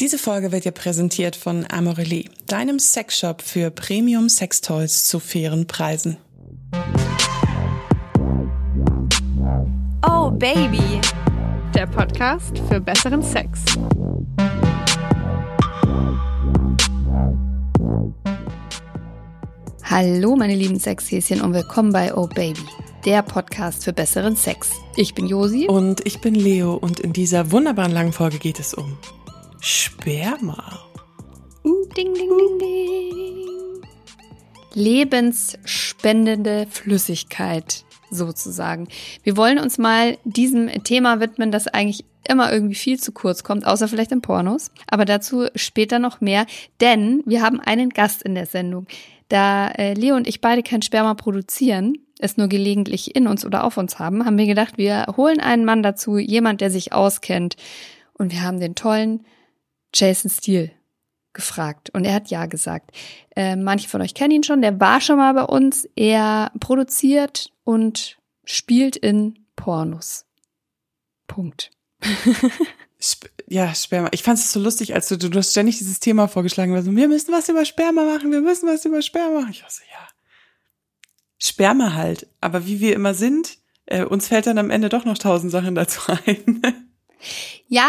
Diese Folge wird dir präsentiert von Amorelie, deinem Sexshop für Premium Sextoys zu fairen Preisen. Oh Baby, der Podcast für besseren Sex. Hallo meine lieben Sexhäschen und willkommen bei Oh Baby, der Podcast für besseren Sex. Ich bin Josi. Und ich bin Leo und in dieser wunderbaren langen Folge geht es um Sperma. Uh, ding, ding, ding, ding. Lebensspendende Flüssigkeit sozusagen. Wir wollen uns mal diesem Thema widmen, das eigentlich immer irgendwie viel zu kurz kommt, außer vielleicht in Pornos. Aber dazu später noch mehr, denn wir haben einen Gast in der Sendung. Da äh, Leo und ich beide kein Sperma produzieren, es nur gelegentlich in uns oder auf uns haben, haben wir gedacht, wir holen einen Mann dazu, jemand, der sich auskennt. Und wir haben den tollen Jason Steele gefragt und er hat ja gesagt. Äh, manche von euch kennen ihn schon, der war schon mal bei uns. Er produziert und spielt in Pornos. Punkt. ja, Sperma. Ich fand es so lustig, als du, du hast ständig dieses Thema vorgeschlagen hast. Wir müssen was über Sperma machen, wir müssen was über Sperma machen. Ich war so, ja. Sperma halt. Aber wie wir immer sind, äh, uns fällt dann am Ende doch noch tausend Sachen dazu ein. ja,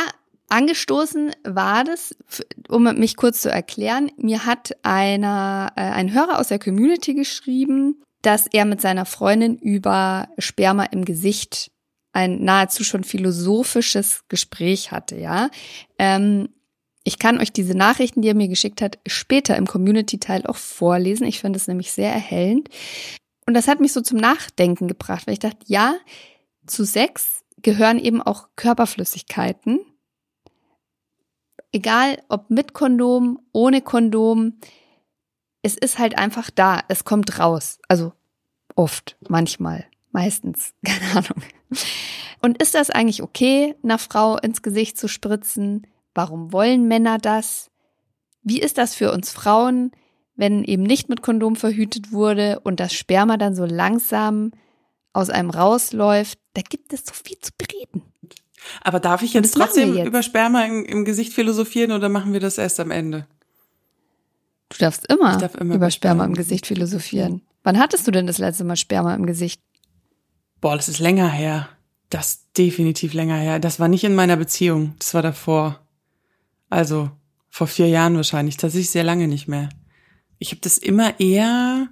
Angestoßen war das, um mich kurz zu erklären, mir hat einer, äh, ein Hörer aus der Community geschrieben, dass er mit seiner Freundin über Sperma im Gesicht ein nahezu schon philosophisches Gespräch hatte, ja. Ähm, ich kann euch diese Nachrichten, die er mir geschickt hat, später im Community-Teil auch vorlesen. Ich finde es nämlich sehr erhellend. Und das hat mich so zum Nachdenken gebracht, weil ich dachte, ja, zu Sex gehören eben auch Körperflüssigkeiten egal ob mit Kondom, ohne Kondom, es ist halt einfach da, es kommt raus. Also oft, manchmal, meistens, keine Ahnung. Und ist das eigentlich okay, einer Frau ins Gesicht zu spritzen? Warum wollen Männer das? Wie ist das für uns Frauen, wenn eben nicht mit Kondom verhütet wurde und das Sperma dann so langsam aus einem rausläuft? Da gibt es so viel zu bereden. Aber darf ich jetzt trotzdem jetzt. über Sperma im, im, Gesicht philosophieren oder machen wir das erst am Ende? Du darfst immer, darf immer über Sperma im Gesicht philosophieren. Wann hattest du denn das letzte Mal Sperma im Gesicht? Boah, das ist länger her. Das ist definitiv länger her. Das war nicht in meiner Beziehung. Das war davor. Also vor vier Jahren wahrscheinlich. Tatsächlich sehr lange nicht mehr. Ich habe das immer eher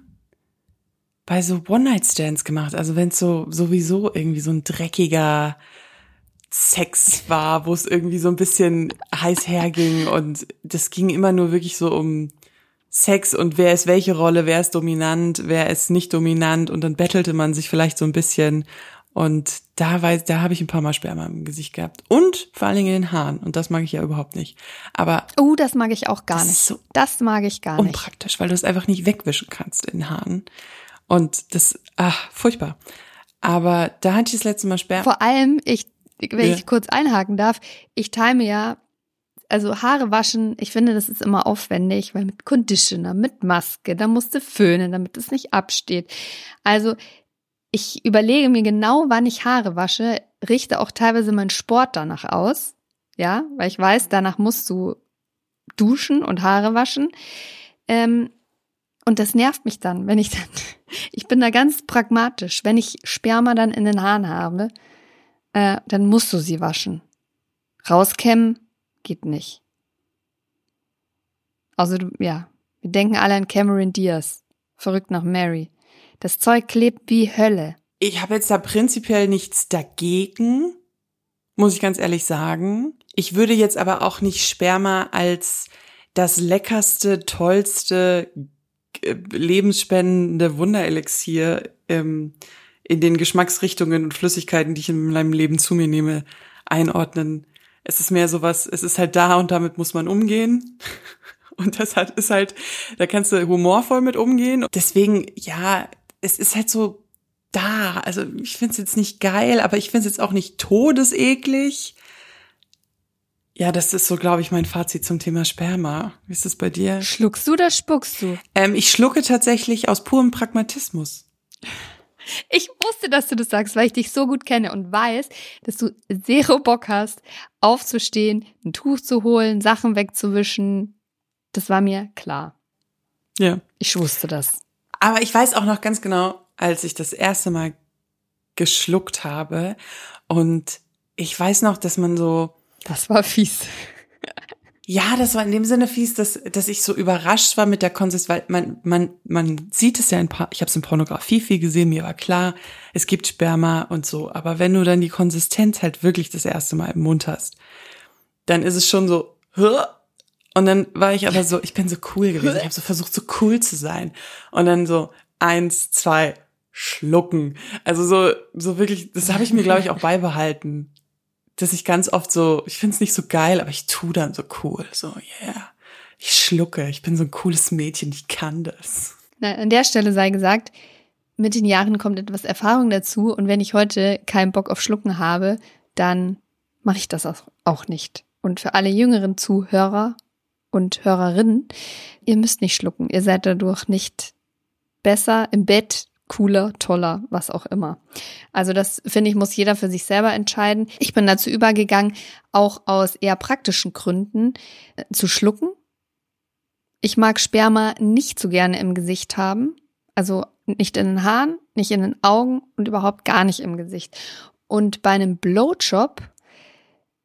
bei so One-Night-Stands gemacht. Also wenn es so sowieso irgendwie so ein dreckiger Sex war, wo es irgendwie so ein bisschen heiß herging und das ging immer nur wirklich so um Sex und wer ist welche Rolle, wer ist dominant, wer ist nicht dominant und dann bettelte man sich vielleicht so ein bisschen und da weiß, da habe ich ein paar Mal Sperma im Gesicht gehabt und vor allen Dingen in den Haaren und das mag ich ja überhaupt nicht. Aber oh, das mag ich auch gar nicht. So das mag ich gar nicht. Unpraktisch, weil du es einfach nicht wegwischen kannst in den Haaren und das ach furchtbar. Aber da hatte ich das letzte Mal Sperma. Vor allem ich wenn ja. ich kurz einhaken darf, ich time ja, also Haare waschen, ich finde, das ist immer aufwendig, weil mit Conditioner, mit Maske, da musst du föhnen, damit es nicht absteht. Also ich überlege mir genau, wann ich Haare wasche, richte auch teilweise meinen Sport danach aus, ja, weil ich weiß, danach musst du duschen und Haare waschen. Ähm, und das nervt mich dann, wenn ich dann, ich bin da ganz pragmatisch, wenn ich Sperma dann in den Haaren habe, äh, dann musst du sie waschen. Rauskämmen geht nicht. Also, ja, wir denken alle an Cameron Diaz. Verrückt nach Mary. Das Zeug klebt wie Hölle. Ich habe jetzt da prinzipiell nichts dagegen, muss ich ganz ehrlich sagen. Ich würde jetzt aber auch nicht Sperma als das leckerste, tollste, äh, lebensspendende Wunderelixier ähm, in den Geschmacksrichtungen und Flüssigkeiten, die ich in meinem Leben zu mir nehme, einordnen. Es ist mehr sowas, es ist halt da und damit muss man umgehen. Und das hat, ist halt, da kannst du humorvoll mit umgehen. Deswegen, ja, es ist halt so da. Also ich finde es jetzt nicht geil, aber ich finde es jetzt auch nicht todeseklig. Ja, das ist so, glaube ich, mein Fazit zum Thema Sperma. Wie ist das bei dir? Schluckst du oder spuckst du? Ähm, ich schlucke tatsächlich aus purem Pragmatismus. Ich wusste, dass du das sagst, weil ich dich so gut kenne und weiß, dass du zero Bock hast, aufzustehen, ein Tuch zu holen, Sachen wegzuwischen. Das war mir klar. Ja. Ich wusste das. Aber ich weiß auch noch ganz genau, als ich das erste Mal geschluckt habe und ich weiß noch, dass man so, Das war fies. Ja, das war in dem Sinne fies, dass, dass ich so überrascht war mit der Konsistenz, weil man, man, man sieht es ja in, Pa- ich habe es in Pornografie viel gesehen, mir war klar, es gibt Sperma und so, aber wenn du dann die Konsistenz halt wirklich das erste Mal im Mund hast, dann ist es schon so, und dann war ich aber so, ich bin so cool gewesen, ich habe so versucht, so cool zu sein. Und dann so eins, zwei, schlucken, also so, so wirklich, das habe ich mir glaube ich auch beibehalten, dass ich ganz oft so, ich find's nicht so geil, aber ich tu dann so cool, so yeah, ich schlucke, ich bin so ein cooles Mädchen, ich kann das. Na, an der Stelle sei gesagt, mit den Jahren kommt etwas Erfahrung dazu und wenn ich heute keinen Bock auf Schlucken habe, dann mache ich das auch- auch nicht. Und für alle jüngeren Zuhörer und Hörerinnen, ihr müsst nicht schlucken. Ihr seid dadurch nicht besser im Bett, cooler, toller, was auch immer. Also das finde ich, muss jeder für sich selber entscheiden. Ich bin dazu übergegangen, auch aus eher praktischen Gründen äh, zu schlucken. Ich mag Sperma nicht so gerne im Gesicht haben. Also nicht in den Haaren, nicht in den Augen und überhaupt gar nicht im Gesicht. Und bei einem Blowjob,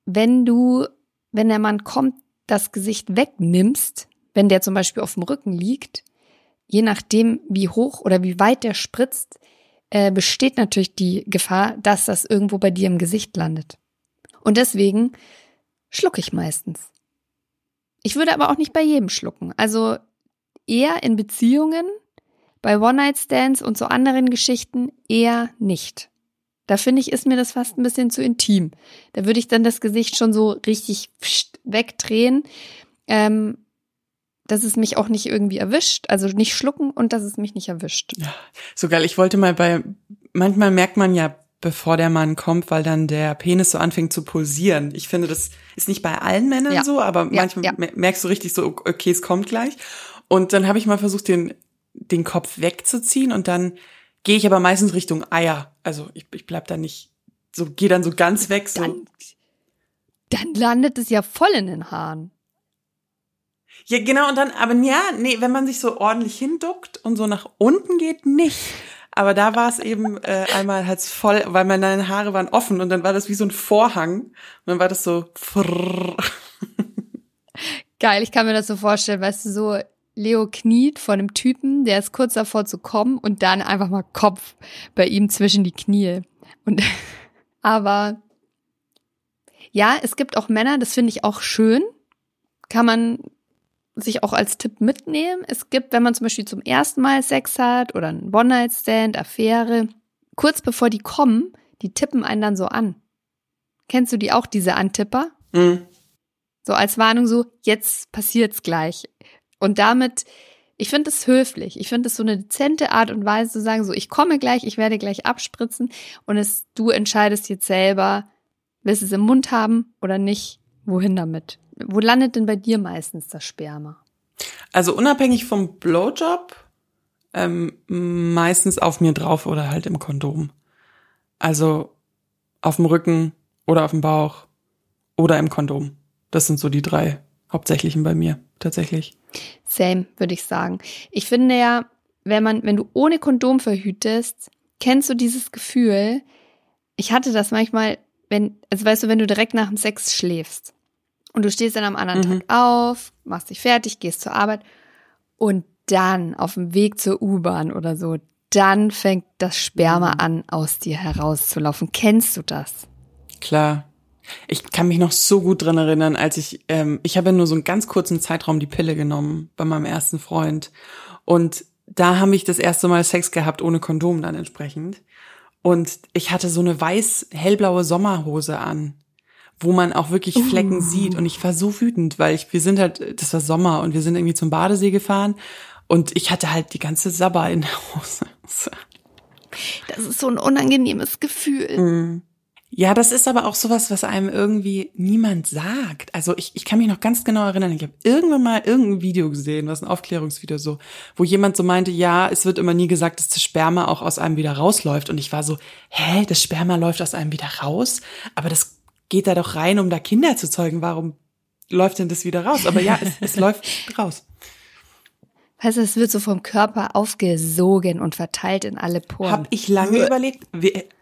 wenn du, wenn der Mann kommt, das Gesicht wegnimmst, wenn der zum Beispiel auf dem Rücken liegt, je nachdem, wie hoch oder wie weit der spritzt, äh, besteht natürlich die Gefahr, dass das irgendwo bei dir im Gesicht landet. Und deswegen schlucke ich meistens. Ich würde aber auch nicht bei jedem schlucken. Also eher in Beziehungen, bei One-Night-Stands und so anderen Geschichten eher nicht. Da finde ich, ist mir das fast ein bisschen zu intim. Da würde ich dann das Gesicht schon so richtig wegdrehen, ähm, dass es mich auch nicht irgendwie erwischt. Also nicht schlucken und dass es mich nicht erwischt. So geil, ich wollte mal bei, manchmal merkt man ja, bevor der Mann kommt, weil dann der Penis so anfängt zu pulsieren. Ich finde, das ist nicht bei allen Männern Ja. so, aber Ja, manchmal ja. mer- merkst du richtig so, okay, es kommt gleich. Und dann habe ich mal versucht, den, den Kopf wegzuziehen und dann gehe ich aber meistens Richtung Eier. Also ich, ich bleib da nicht, so gehe dann so ganz weg, so. Dann, dann landet es ja voll in den Haaren. Ja, genau, und dann, aber ja, nee, wenn man sich so ordentlich hinduckt und so nach unten geht, nicht. Aber da war es eben äh, einmal halt voll, weil meine Haare waren offen und dann war das wie so ein Vorhang. Und dann war das so. Geil, ich kann mir das so vorstellen, weißt du, so Leo kniet vor einem Typen, der ist kurz davor zu kommen und dann einfach mal Kopf bei ihm zwischen die Knie. Und aber ja, es gibt auch Männer, das finde ich auch schön. Kann man sich auch als Tipp mitnehmen. Es gibt, wenn man zum Beispiel zum ersten Mal Sex hat oder einen One-Night-Stand, Affäre, kurz bevor die kommen, die tippen einen dann so an. Kennst du die auch, diese Antipper? Hm. So als Warnung so, jetzt passiert's gleich. Und damit, ich finde es höflich. Ich finde es so eine dezente Art und Weise zu sagen, so, ich komme gleich, ich werde gleich abspritzen und es, du entscheidest jetzt selber, willst du es im Mund haben oder nicht, wohin damit? Wo landet denn bei dir meistens das Sperma? Also unabhängig vom Blowjob, ähm, meistens auf mir drauf oder halt im Kondom. Also auf dem Rücken oder auf dem Bauch oder im Kondom. Das sind so die drei hauptsächlichen bei mir, tatsächlich. Same, würde ich sagen. Ich finde ja, wenn man, wenn du ohne Kondom verhütest, kennst du dieses Gefühl, ich hatte das manchmal, wenn, also weißt du, wenn du direkt nach dem Sex schläfst und du stehst dann am anderen Mhm. Tag auf, machst dich fertig, gehst zur Arbeit und dann auf dem Weg zur U-Bahn oder so, dann fängt das Sperma Mhm. an, aus dir herauszulaufen. Kennst du das? Klar. Ich kann mich noch so gut dran erinnern, als ich, ähm, ich habe ja nur so einen ganz kurzen Zeitraum die Pille genommen bei meinem ersten Freund. Und da haben ich das erste Mal Sex gehabt ohne Kondom dann entsprechend. Und ich hatte so eine weiß-hellblaue Sommerhose an, wo man auch wirklich Flecken sieht. Und ich war so wütend, weil ich, wir sind halt, das war Sommer und wir sind irgendwie zum Badesee gefahren. Und ich hatte halt die ganze Sabber in der Hose. Das ist so ein unangenehmes Gefühl. Mhm. Ja, das ist aber auch sowas, was einem irgendwie niemand sagt. Also ich, ich kann mich noch ganz genau erinnern, ich habe irgendwann mal irgendein Video gesehen, was ein Aufklärungsvideo so, wo jemand so meinte, ja, es wird immer nie gesagt, dass das Sperma auch aus einem wieder rausläuft. Und ich war so, hä, das Sperma läuft aus einem wieder raus? Aber das geht da doch rein, um da Kinder zu zeugen. Warum läuft denn das wieder raus? Aber ja, es, es läuft raus. Weißt du, es wird so vom Körper aufgesogen und verteilt in alle Poren. Hab ich lange überlegt,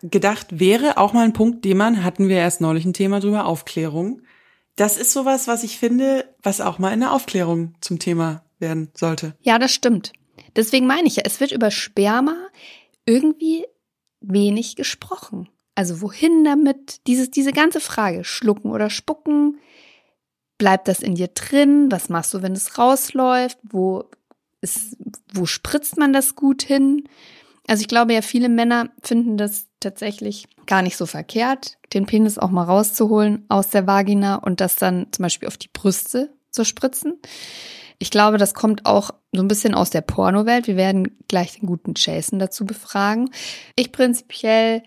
gedacht, wäre auch mal ein Punkt, den man, hatten wir erst neulich ein Thema drüber, Aufklärung. Das ist sowas, was ich finde, was auch mal in der Aufklärung zum Thema werden sollte. Ja, das stimmt. Deswegen meine ich ja, es wird über Sperma irgendwie wenig gesprochen. Also wohin damit? Dieses, diese ganze Frage, schlucken oder spucken, bleibt das in dir drin? Was machst du, wenn es rausläuft? Wo ist, wo spritzt man das gut hin? Also ich glaube ja, viele Männer finden das tatsächlich gar nicht so verkehrt, den Penis auch mal rauszuholen aus der Vagina und das dann zum Beispiel auf die Brüste zu spritzen. Ich glaube, das kommt auch so ein bisschen aus der Pornowelt. Wir werden gleich den guten Jason dazu befragen. Ich prinzipiell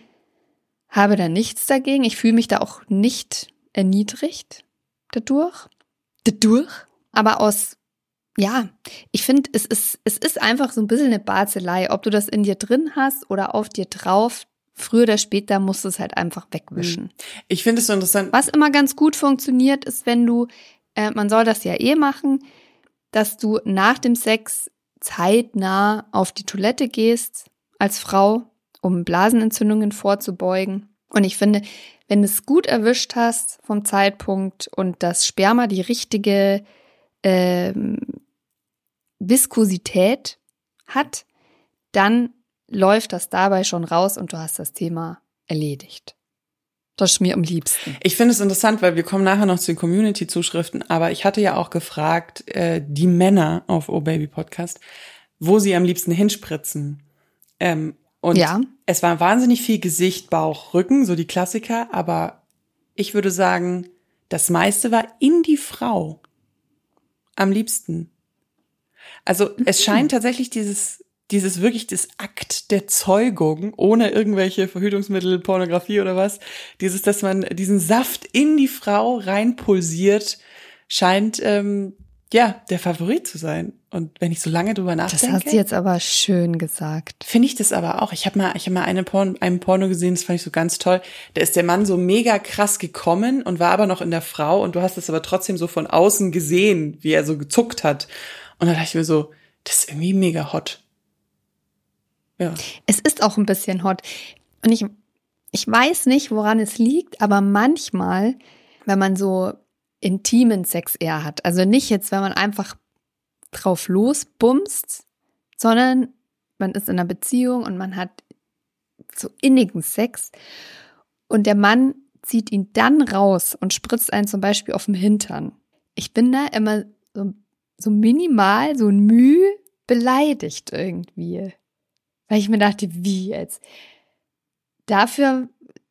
habe da nichts dagegen. Ich fühle mich da auch nicht erniedrigt dadurch. Dadurch. Aber aus ja, ich finde, es ist, es ist einfach so ein bisschen eine Barzelei. Ob du das in dir drin hast oder auf dir drauf, früher oder später musst du es halt einfach wegwischen. Hm. Ich finde es so interessant. Was immer ganz gut funktioniert, ist, wenn du, äh, man soll das ja eh machen, dass du nach dem Sex zeitnah auf die Toilette gehst als Frau, um Blasenentzündungen vorzubeugen. Und ich finde, wenn du es gut erwischt hast vom Zeitpunkt und das Sperma die richtige ähm, Viskosität hat, dann läuft das dabei schon raus und du hast das Thema erledigt. Das ist mir am liebsten. Ich finde es interessant, weil wir kommen nachher noch zu den Community-Zuschriften, aber ich hatte ja auch gefragt, äh, die Männer auf Oh Baby Podcast, wo sie am liebsten hinspritzen. Ähm, und ja. es war wahnsinnig viel Gesicht, Bauch, Rücken, so die Klassiker, aber ich würde sagen, das meiste war in die Frau. Am liebsten. Also es mhm. scheint tatsächlich dieses, dieses wirklich das Akt der Zeugung ohne irgendwelche Verhütungsmittel, Pornografie oder was, dieses, dass man diesen Saft in die Frau reinpulsiert, scheint ähm, ja der Favorit zu sein. Und wenn ich so lange drüber nachdenke, das hat sie jetzt aber schön gesagt. Finde ich das aber auch. Ich habe mal, ich habe mal eine Porn, einen Porno gesehen, das fand ich so ganz toll. Da ist der Mann so mega krass gekommen und war aber noch in der Frau und du hast es aber trotzdem so von außen gesehen, wie er so gezuckt hat. Und da dachte ich mir so, das ist irgendwie mega hot. Ja. Es ist auch ein bisschen hot. Und ich, ich weiß nicht, woran es liegt, aber manchmal, wenn man so intimen Sex eher hat, also nicht jetzt, wenn man einfach drauf losbumst, sondern man ist in einer Beziehung und man hat so innigen Sex und der Mann zieht ihn dann raus und spritzt einen zum Beispiel auf dem Hintern. Ich bin da immer so so minimal, so ein Mühe beleidigt irgendwie. Weil ich mir dachte, wie jetzt? Dafür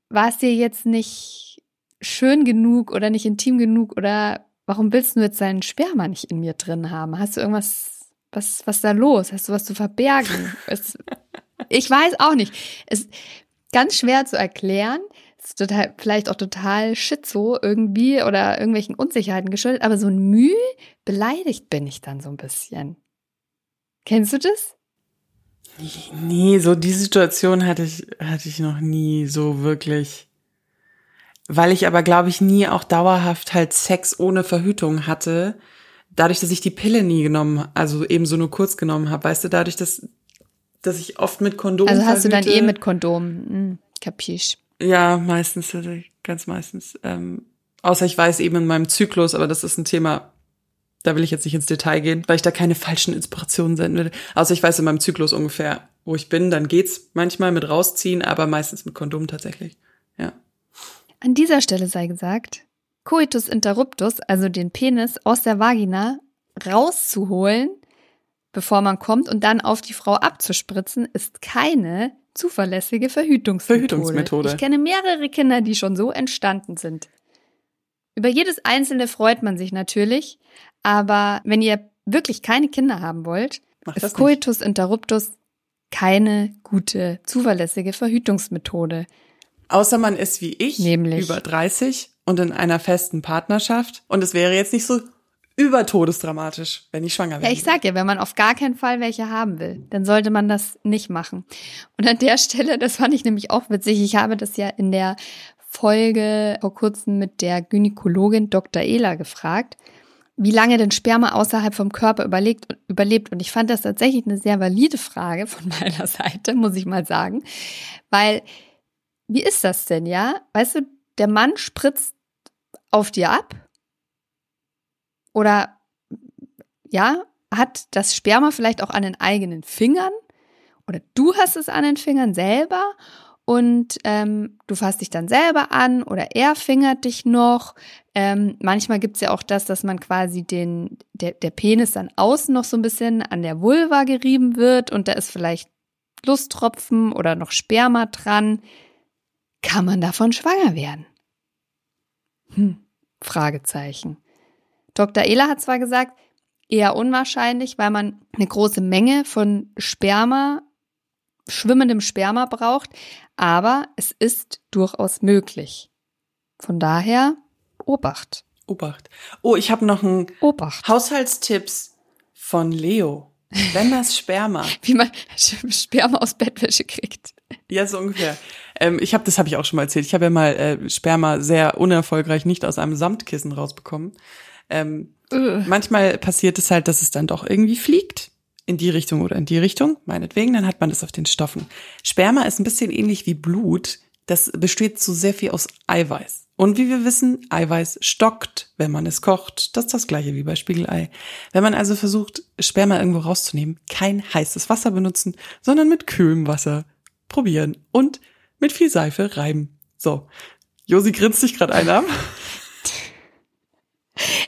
war es dir jetzt nicht schön genug oder nicht intim genug oder warum willst du jetzt deinen Sperma nicht in mir drin haben? Hast du irgendwas, was, was da los? Hast du was zu verbergen? Es, ich weiß auch nicht. Es ist ganz schwer zu erklären ist total, vielleicht auch total schizo irgendwie oder irgendwelchen Unsicherheiten geschuldet, aber so ein Mühe beleidigt bin ich dann so ein bisschen. Kennst du das? Nee, so die Situation hatte ich, hatte ich noch nie so wirklich. Weil ich aber, glaube ich, nie auch dauerhaft halt Sex ohne Verhütung hatte. Dadurch, dass ich die Pille nie genommen, also eben so nur kurz genommen habe, weißt du, dadurch, dass, dass ich oft mit Kondom Also hast verhüte. du dann eh mit Kondom, hm, kapisch. Ja, meistens, ganz meistens. Ähm, außer ich weiß eben in meinem Zyklus, aber das ist ein Thema, da will ich jetzt nicht ins Detail gehen, weil ich da keine falschen Inspirationen senden will. Außer ich weiß in meinem Zyklus ungefähr, wo ich bin, dann geht's manchmal mit rausziehen, aber meistens mit Kondom tatsächlich. An dieser Stelle sei gesagt, Coitus interruptus, also den Penis aus der Vagina rauszuholen, bevor man kommt und dann auf die Frau abzuspritzen, ist keine zuverlässige Verhütungsmethode. Verhütungsmethode. Ich kenne mehrere Kinder, die schon so entstanden sind. Über jedes einzelne freut man sich natürlich, aber wenn ihr wirklich keine Kinder haben wollt, Mach ist Coitus interruptus keine gute, zuverlässige Verhütungsmethode. Außer man ist wie ich, Nämlich? über 30 und in einer festen Partnerschaft. Und es wäre jetzt nicht so übertodesdramatisch, wenn ich schwanger wäre. Ja, ich sag ja, wenn man auf gar keinen Fall welche haben will, dann sollte man das nicht machen. Und an der Stelle, das fand ich nämlich auch witzig, ich habe das ja in der Folge vor kurzem mit der Gynäkologin Dr. Ela gefragt, wie lange denn Sperma außerhalb vom Körper überlegt, überlebt. Und ich fand das tatsächlich eine sehr valide Frage von meiner Seite, muss ich mal sagen. Weil, wie ist das denn, ja? Weißt du, der Mann spritzt auf dir ab oder ja, hat das Sperma vielleicht auch an den eigenen Fingern oder du hast es an den Fingern selber und ähm, du fasst dich dann selber an oder er fingert dich noch. Ähm, manchmal gibt's ja auch das, dass man quasi den, der, der Penis dann außen noch so ein bisschen an der Vulva gerieben wird und da ist vielleicht Lusttropfen oder noch Sperma dran. Kann man davon schwanger werden? Hm, Fragezeichen. Dr. Ehler hat zwar gesagt, eher unwahrscheinlich, weil man eine große Menge von Sperma, schwimmendem Sperma braucht, aber es ist durchaus möglich. Von daher, Obacht. Obacht. Oh, ich habe noch einen Obacht. Haushaltstipps von Leo. Wenn das Sperma. Wie man Sperma aus Bettwäsche kriegt. Ja, so ungefähr. Ähm, ich habe, das habe ich auch schon mal erzählt. Ich habe ja mal äh, Sperma sehr unerfolgreich nicht aus einem Samtkissen rausbekommen. Ähm, manchmal passiert es halt, dass es dann doch irgendwie fliegt. In die Richtung oder in die Richtung, meinetwegen, dann hat man das auf den Stoffen. Sperma ist ein bisschen ähnlich wie Blut. Das besteht so sehr viel aus Eiweiß. Und wie wir wissen, Eiweiß stockt, wenn man es kocht. Das ist das gleiche wie bei Spiegelei. Wenn man also versucht, Sperma irgendwo rauszunehmen, kein heißes Wasser benutzen, sondern mit kühlem Wasser probieren und mit viel Seife reiben. So. Josi grinst sich gerade ein an.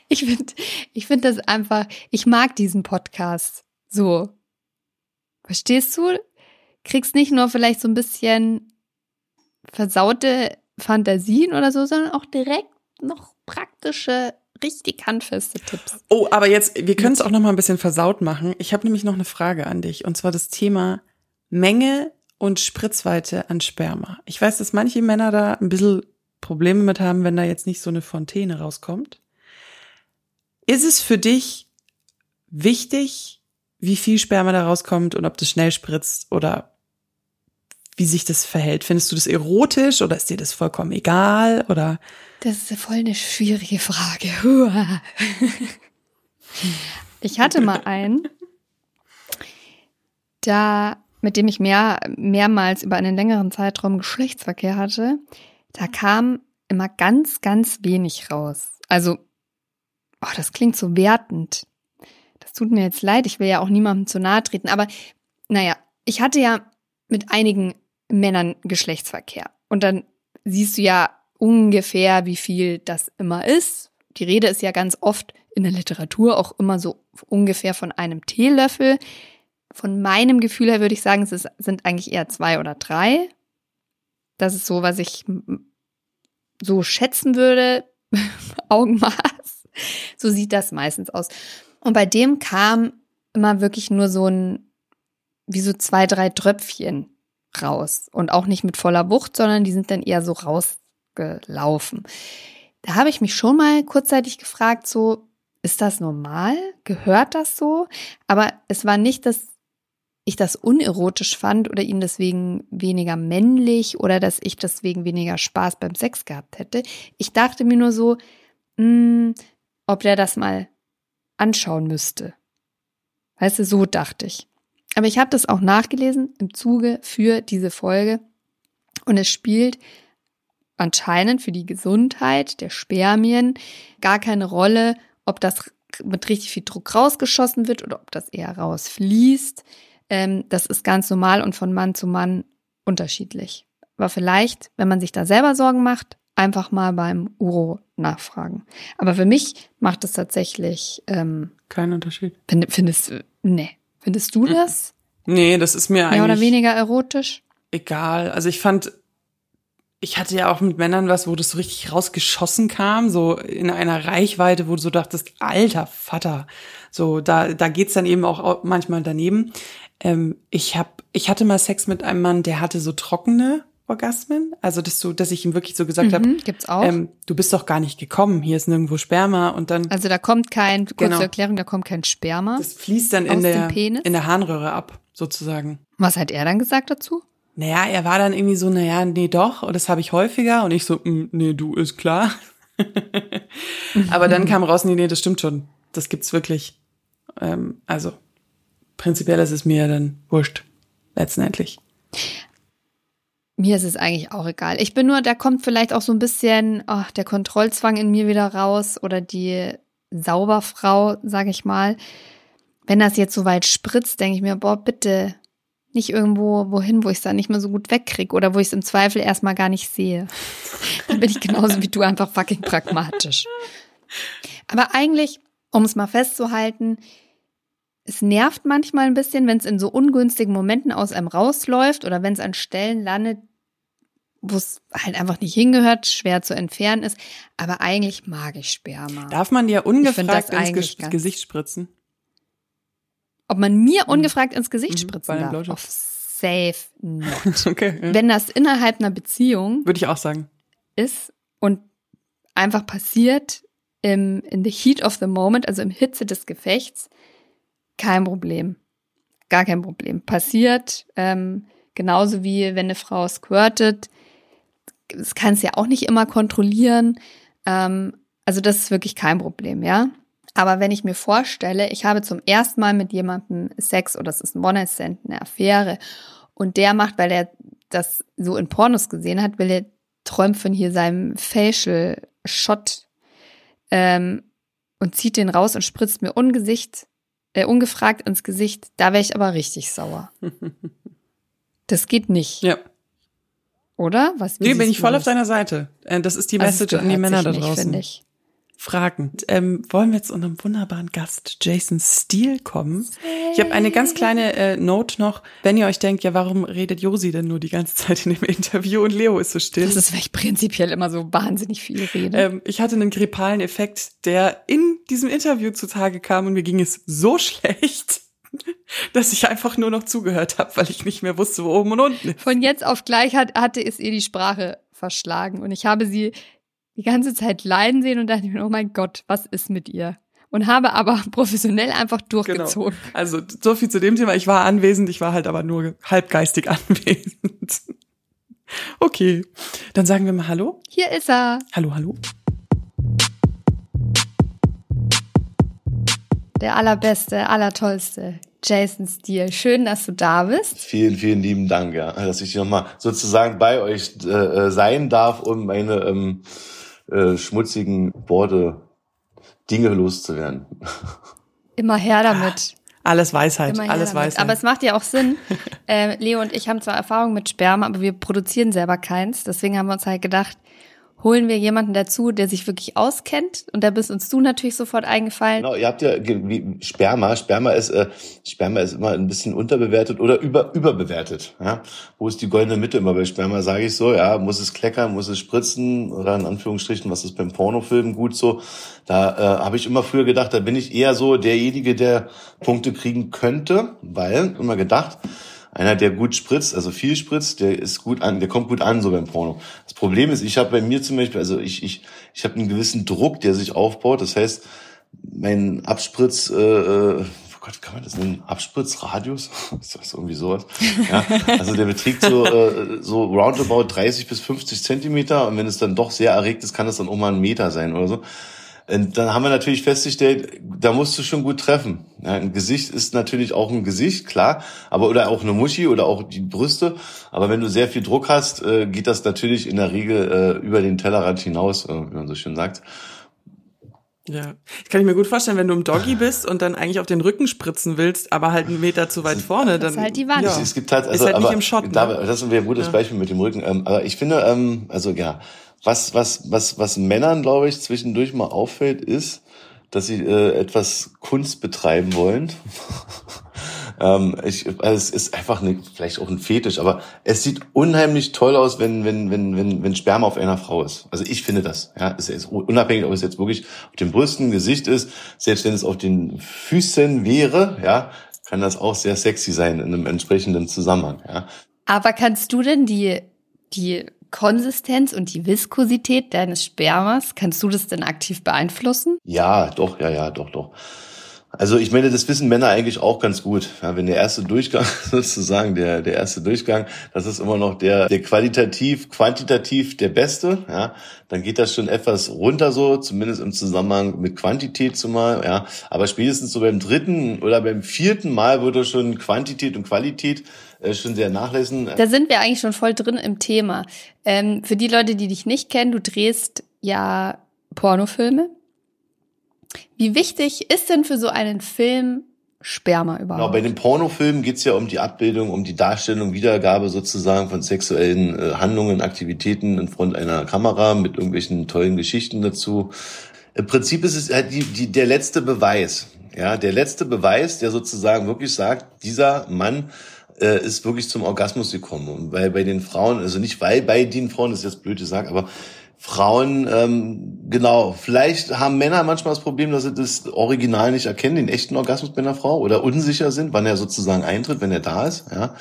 Ich finde ich find das einfach, ich mag diesen Podcast so. Verstehst du? Kriegst nicht nur vielleicht so ein bisschen versaute Fantasien oder so, sondern auch direkt noch praktische, richtig handfeste Tipps. Oh, aber jetzt, wir können es auch noch mal ein bisschen versaut machen. Ich habe nämlich noch eine Frage an dich und zwar das Thema Menge und Spritzweite an Sperma. Ich weiß, dass manche Männer da ein bisschen Probleme mit haben, wenn da jetzt nicht so eine Fontäne rauskommt. Ist es für dich wichtig, wie viel Sperma da rauskommt und ob das schnell spritzt oder wie sich das verhält? Findest du das erotisch oder ist dir das vollkommen egal oder? Das ist voll eine schwierige Frage. Ich hatte mal einen, da, mit dem ich mehr, mehrmals über einen längeren Zeitraum Geschlechtsverkehr hatte. Da kam immer ganz, ganz wenig raus. Also, oh, das klingt so wertend. Das tut mir jetzt leid, ich will ja auch niemandem zu nahe treten, aber naja, ich hatte ja mit einigen Männern Geschlechtsverkehr. Und dann siehst du ja ungefähr, wie viel das immer ist. Die Rede ist ja ganz oft in der Literatur auch immer so ungefähr von einem Teelöffel. Von meinem Gefühl her würde ich sagen, es sind eigentlich eher zwei oder drei. Das ist so, was ich so schätzen würde. Augenmaß. So sieht das meistens aus. Und bei dem kam immer wirklich nur so ein, wie so zwei, drei Tröpfchen raus. Und auch nicht mit voller Wucht, sondern die sind dann eher so rausgelaufen. Da habe ich mich schon mal kurzzeitig gefragt, so, ist das normal? Gehört das so? Aber es war nicht, dass ich das unerotisch fand oder ihn deswegen weniger männlich oder dass ich deswegen weniger Spaß beim Sex gehabt hätte. Ich dachte mir nur so, mh, hm, ob der das mal anschauen müsste. Weißt du, so dachte ich. Aber ich habe das auch nachgelesen im Zuge für diese Folge und es spielt anscheinend für die Gesundheit der Spermien gar keine Rolle, ob das mit richtig viel Druck rausgeschossen wird oder ob das eher rausfließt. Ähm, das ist ganz normal und von Mann zu Mann unterschiedlich. Aber vielleicht, wenn man sich da selber Sorgen macht, einfach mal beim Uro nachfragen. Aber für mich macht es tatsächlich ähm, keinen Unterschied. Find, findest nee, findest du das? Nee, das ist mir eigentlich mehr oder weniger erotisch. Egal. Also ich fand, ich hatte ja auch mit Männern was, wo das so richtig rausgeschossen kam, so in einer Reichweite, wo du so dachtest, alter Vater. So da da geht's dann eben auch manchmal daneben. Ähm, ich hab, ich hatte mal Sex mit einem Mann, der hatte so trockene Orgasmen. Also, dass du, dass ich ihm wirklich so gesagt habe, Mhm, gibt's auch. ähm, du bist doch gar nicht gekommen, hier ist nirgendwo Sperma und dann also da kommt kein, kurze Genau. Erklärung, da kommt kein Sperma. das fließt dann in der in der Harnröhre ab, sozusagen. Was hat er dann gesagt dazu? Naja, er war dann irgendwie so, naja, nee, doch, und das habe ich häufiger. Und ich so, "Mm, nee, du, ist klar. Aber dann kam raus, nee, nee, das stimmt schon. Das gibt's wirklich. Ähm, also, prinzipiell ist es mir dann wurscht, letztendlich. Mir ist es eigentlich auch egal. Ich bin nur, da kommt vielleicht auch so ein bisschen ach, der Kontrollzwang in mir wieder raus oder die Sauberfrau, sag ich mal. Wenn das jetzt so weit spritzt, denke ich mir, boah, bitte nicht irgendwo wohin, wo ich es dann nicht mehr so gut wegkriege oder wo ich es im Zweifel erstmal gar nicht sehe. Dann bin ich genauso wie du einfach fucking pragmatisch. Aber eigentlich, um es mal festzuhalten, es nervt manchmal ein bisschen, wenn es in so ungünstigen Momenten aus einem rausläuft oder wenn es an Stellen landet, wo es halt einfach nicht hingehört, schwer zu entfernen ist. Aber eigentlich mag ich Sperma. Darf man dir ungefragt ins Ges Gesicht spritzen? Ob man mir ungefragt ins Gesicht Mhm, spritzen darf? Auf safe not. Okay. ja. wenn das innerhalb einer Beziehung Würde ich auch sagen. ist und einfach passiert im, in the heat of the moment, also im Hitze des Gefechts, kein Problem. Gar kein Problem. Passiert, ähm, genauso wie wenn eine Frau squirtet. Das kannst du ja auch nicht immer kontrollieren. Ähm, also das ist wirklich kein Problem, ja. Aber wenn ich mir vorstelle, ich habe zum ersten Mal mit jemandem Sex oder es ist ein One-Night-Stand, eine Affäre und der macht, weil er das so in Pornos gesehen hat, will er träumt von hier seinem Facial Shot ähm, und zieht den raus und spritzt mir ungesicht, äh, ungefragt ins Gesicht. Da wäre ich aber richtig sauer. Das geht nicht, Ja. oder? Was? Nee, bin ich voll auf deiner Seite. Äh, Das ist die Also es Message an die Männer da nicht, draußen. finde Fragen. Ähm, wollen wir jetzt zu unserem wunderbaren Gast Jason Steele kommen? Ich habe eine ganz kleine äh, Note noch. Wenn ihr euch denkt, ja, warum redet Josi denn nur die ganze Zeit in dem Interview und Leo ist so still? Das ist, weil ich prinzipiell immer so wahnsinnig viel rede. ähm, ich hatte einen grippalen Effekt, der in diesem Interview zutage kam und mir ging es so schlecht, dass ich einfach nur noch zugehört habe, weil ich nicht mehr wusste, wo oben und unten ist. Von jetzt auf gleich hat, hatte es ihr die Sprache verschlagen und ich habe sie die ganze Zeit leiden sehen und dachte mir, oh mein Gott, was ist mit ihr? Und habe aber professionell einfach durchgezogen. Also so viel zu dem Thema. Ich war anwesend, ich war halt aber nur halbgeistig anwesend. Okay, dann sagen wir mal Hallo. Hier ist er, Hallo, hallo. der allerbeste, allertollste Jason Steele. Schön, dass du da bist. Vielen, vielen lieben Dank, ja, dass ich nochmal sozusagen bei euch äh, äh, sein darf, um meine ähm, äh, schmutzigen Worte, Dinge loszuwerden. Immer her damit. Alles Weisheit, alles damit. Weisheit. Aber es macht ja auch Sinn. äh, Leo und ich haben zwar Erfahrung mit Sperma, aber wir produzieren selber keins. Deswegen haben wir uns halt gedacht, holen wir jemanden dazu, der sich wirklich auskennt. Und da bist uns du natürlich sofort eingefallen. Genau, ihr habt ja wie Sperma. Sperma ist äh, Sperma ist immer ein bisschen unterbewertet oder über überbewertet. Ja? Wo ist die goldene Mitte immer bei Sperma? Sage ich so. Ja, muss es kleckern, muss es spritzen oder in Anführungsstrichen, was ist beim Pornofilm gut so? Da äh, habe ich immer früher gedacht, da bin ich eher so derjenige, der Punkte kriegen könnte, weil immer gedacht. Einer, der gut spritzt, also viel spritzt, der ist gut an, der kommt gut an so beim Porno. Das Problem ist, ich habe bei mir zum Beispiel, also ich ich ich habe einen gewissen Druck, der sich aufbaut. Das heißt, mein Abspritz, äh, äh, oh Gott, kann man das nennen? Abspritzradius? Ist das irgendwie sowas? Ja, also der beträgt so, äh, so roundabout 30 bis 50 Zentimeter und wenn es dann doch sehr erregt ist, kann es dann auch mal ein Meter sein oder so. Und dann haben wir natürlich festgestellt, da musst du schon gut treffen. Ja, ein Gesicht ist natürlich auch ein Gesicht, klar, aber oder auch eine Muschi oder auch die Brüste. Aber wenn du sehr viel Druck hast, äh, geht das natürlich in der Regel äh, über den Tellerrand hinaus, äh, wie man so schön sagt. ja, das kann ich mir gut vorstellen, wenn du im Doggy bist und dann eigentlich auf den Rücken spritzen willst, aber halt einen Meter zu weit vorne, dann ist halt die Wand. Ja. Es gibt halt, also, ist halt aber nicht im Shot. Ne? da, das wäre ein gutes Ja. Beispiel mit dem Rücken. Ähm, aber ich finde, ähm, also ja, was, was, was, was Männern, glaube ich, zwischendurch mal auffällt, ist, dass sie äh, etwas Kunst betreiben wollen. ähm, ich, also es ist einfach eine, vielleicht auch ein Fetisch, aber es sieht unheimlich toll aus, wenn, wenn, wenn, wenn, wenn Sperma auf einer Frau ist. Also ich finde das. Ja, ist jetzt unabhängig, ob es jetzt wirklich auf den Brüsten, Gesicht ist, selbst wenn es auf den Füßen wäre, ja, kann das auch sehr sexy sein in einem entsprechenden Zusammenhang. Ja. Aber kannst du denn die die Konsistenz und die Viskosität deines Spermas, kannst du das denn aktiv beeinflussen? Ja, doch, ja, ja, doch, doch. Also ich meine, das wissen Männer eigentlich auch ganz gut. Ja, wenn der erste Durchgang sozusagen, der, der erste Durchgang, das ist immer noch der, der qualitativ, quantitativ der beste, ja, dann geht das schon etwas runter so, zumindest im Zusammenhang mit Quantität zumal, ja. Aber spätestens so beim dritten oder beim vierten Mal würde schon Quantität und Qualität äh, schon sehr nachlassen. Da sind wir eigentlich schon voll drin im Thema. Ähm, für die Leute, die dich nicht kennen, du drehst ja Pornofilme. Wie wichtig ist denn für so einen Film Sperma überhaupt? Genau, bei den Pornofilmen geht's ja um die Abbildung, um die Darstellung, Wiedergabe sozusagen von sexuellen äh, Handlungen, Aktivitäten in Front einer Kamera mit irgendwelchen tollen Geschichten dazu. Im Prinzip ist es halt die, die, der letzte Beweis. Ja, der letzte Beweis, der sozusagen wirklich sagt, dieser Mann äh, ist wirklich zum Orgasmus gekommen. Und weil bei den Frauen, also nicht weil bei den Frauen, das ist jetzt blöd gesagt, aber Frauen, ähm, genau, vielleicht haben Männer manchmal das Problem, dass sie das Original nicht erkennen, den echten Orgasmus bei einer Frau oder unsicher sind, wann er sozusagen eintritt, wenn er da ist. Ja.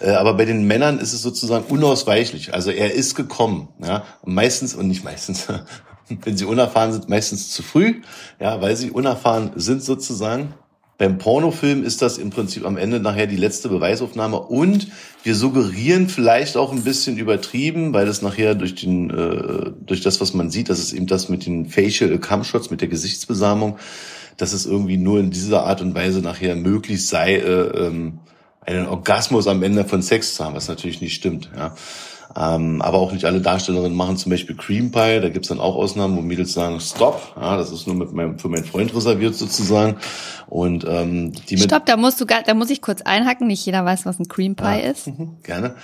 Äh, aber bei den Männern ist es sozusagen unausweichlich. Also er ist gekommen. Ja. meistens, und nicht meistens, wenn sie unerfahren sind, meistens zu früh, ja, weil sie unerfahren sind sozusagen. Beim Pornofilm ist das im Prinzip am Ende nachher die letzte Beweisaufnahme und wir suggerieren vielleicht auch ein bisschen übertrieben, weil es nachher durch den äh, durch das, was man sieht, dass es eben das mit den Facial Cam Shots, mit der Gesichtsbesamung, dass es irgendwie nur in dieser Art und Weise nachher möglich sei, äh, ähm, einen Orgasmus am Ende von Sex zu haben, was natürlich nicht stimmt. Ja. Ähm, aber auch nicht alle Darstellerinnen machen zum Beispiel Cream Pie. Da gibt's dann auch Ausnahmen, wo Mädels sagen, Stop. Ja, das ist nur mit meinem, für meinen Freund reserviert sozusagen. Und ähm, die mit Stopp, da musst du gar, da muss ich kurz einhacken. Nicht jeder weiß, was ein Cream Pie ja, ist. Mhm, gerne.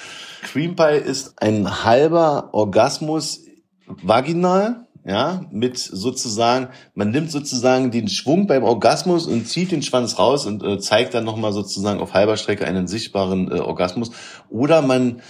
Cream Pie ist ein halber Orgasmus vaginal. Ja, mit sozusagen, man nimmt sozusagen den Schwung beim Orgasmus und zieht den Schwanz raus und äh, zeigt dann nochmal sozusagen auf halber Strecke einen sichtbaren äh, Orgasmus. Oder man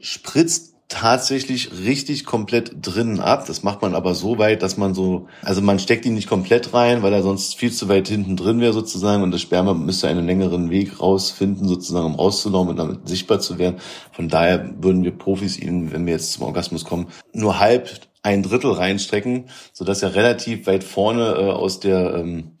spritzt tatsächlich richtig komplett drinnen ab. Das macht man aber so weit, dass man so, also man steckt ihn nicht komplett rein, weil er sonst viel zu weit hinten drin wäre sozusagen und das Sperma müsste einen längeren Weg rausfinden, sozusagen, um rauszulaufen und damit sichtbar zu werden. Von daher würden wir Profis ihn, wenn wir jetzt zum Orgasmus kommen, nur halb ein Drittel reinstrecken, sodass er relativ weit vorne äh, aus der ähm,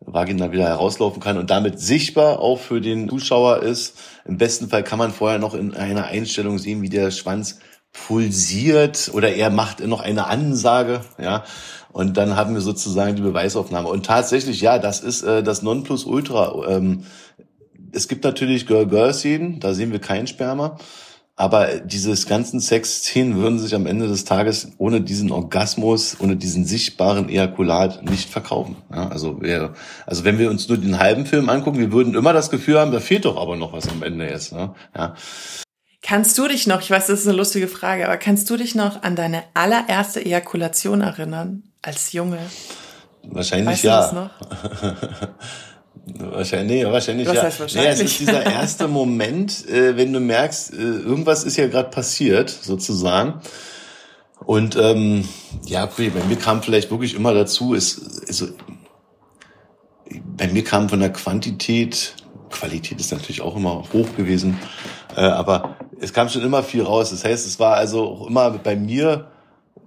Vagina wieder herauslaufen kann und damit sichtbar auch für den Zuschauer ist. Im besten Fall kann man vorher noch in einer Einstellung sehen, wie der Schwanz pulsiert oder er macht noch eine Ansage, ja. Und dann haben wir sozusagen die Beweisaufnahme. Und tatsächlich, ja, das ist äh, das Nonplusultra. Ähm, es gibt natürlich Girl-Girl-Szenen, da sehen wir kein Sperma. Aber dieses ganzen Sexszenen würden sich am Ende des Tages ohne diesen Orgasmus, ohne diesen sichtbaren Ejakulat nicht verkaufen. Ja, also, wir, also wenn wir uns nur den halben Film angucken, wir würden immer das Gefühl haben, da fehlt doch aber noch was am Ende jetzt. Ne? Ja. Kannst du dich noch, ich weiß, das ist eine lustige Frage, aber kannst du dich noch an deine allererste Ejakulation erinnern als Junge? Wahrscheinlich weißt ja. Wahrscheinlich, nee, wahrscheinlich Was ja. heißt wahrscheinlich? Nee, es ist dieser erste Moment, äh, wenn du merkst, äh, irgendwas ist ja gerade passiert, sozusagen. Und ähm, ja, bei mir kam vielleicht wirklich immer dazu, ist, also, bei mir kam von der Quantität, Qualität ist natürlich auch immer hoch gewesen, äh, aber es kam schon immer viel raus. Das heißt, es war also auch immer bei mir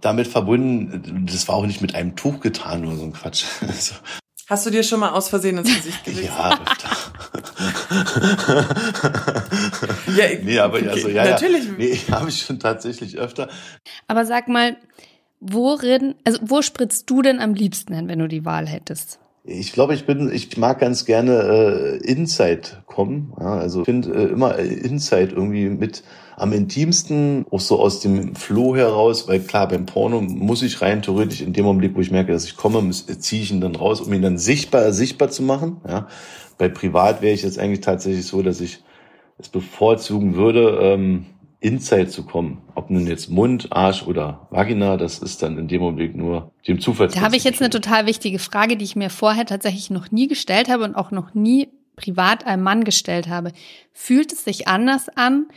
damit verbunden, das war auch nicht mit einem Tuch getan oder so ein Quatsch. Also, Hast du dir schon mal aus Versehen ins Gesicht gelegt? ja, öfter. ja, Nee, aber okay, also ja, natürlich. ja. Nee, habe ich schon tatsächlich öfter. Aber sag mal, worin, also wo spritzt du denn am liebsten hin, wenn du die Wahl hättest? Ich glaube, ich bin, ich mag ganz gerne äh, Inside kommen. Ja, also ich finde äh, immer äh, Inside irgendwie mit am intimsten, auch so aus dem Flow heraus, weil klar, beim Porno muss ich rein theoretisch in dem Augenblick, wo ich merke, dass ich komme, äh, ziehe ich ihn dann raus, um ihn dann sichtbar, sichtbar zu machen. Ja. Bei Privat wäre ich jetzt eigentlich tatsächlich so, dass ich es bevorzugen würde, ähm, Inside zu kommen. Ob nun jetzt Mund, Arsch oder Vagina, das ist dann in dem Augenblick nur dem Zufall. Da habe ich jetzt eine total wichtige Frage, die ich mir vorher tatsächlich noch nie gestellt habe und auch noch nie privat einem Mann gestellt habe. Fühlt es sich anders an,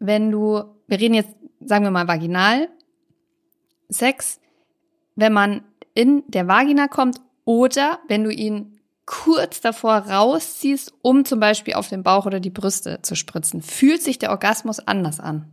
wenn du, wir reden jetzt, sagen wir mal, vaginal, Sex, wenn man in der Vagina kommt oder wenn du ihn kurz davor rausziehst, um zum Beispiel auf den Bauch oder die Brüste zu spritzen. Fühlt sich der Orgasmus anders an?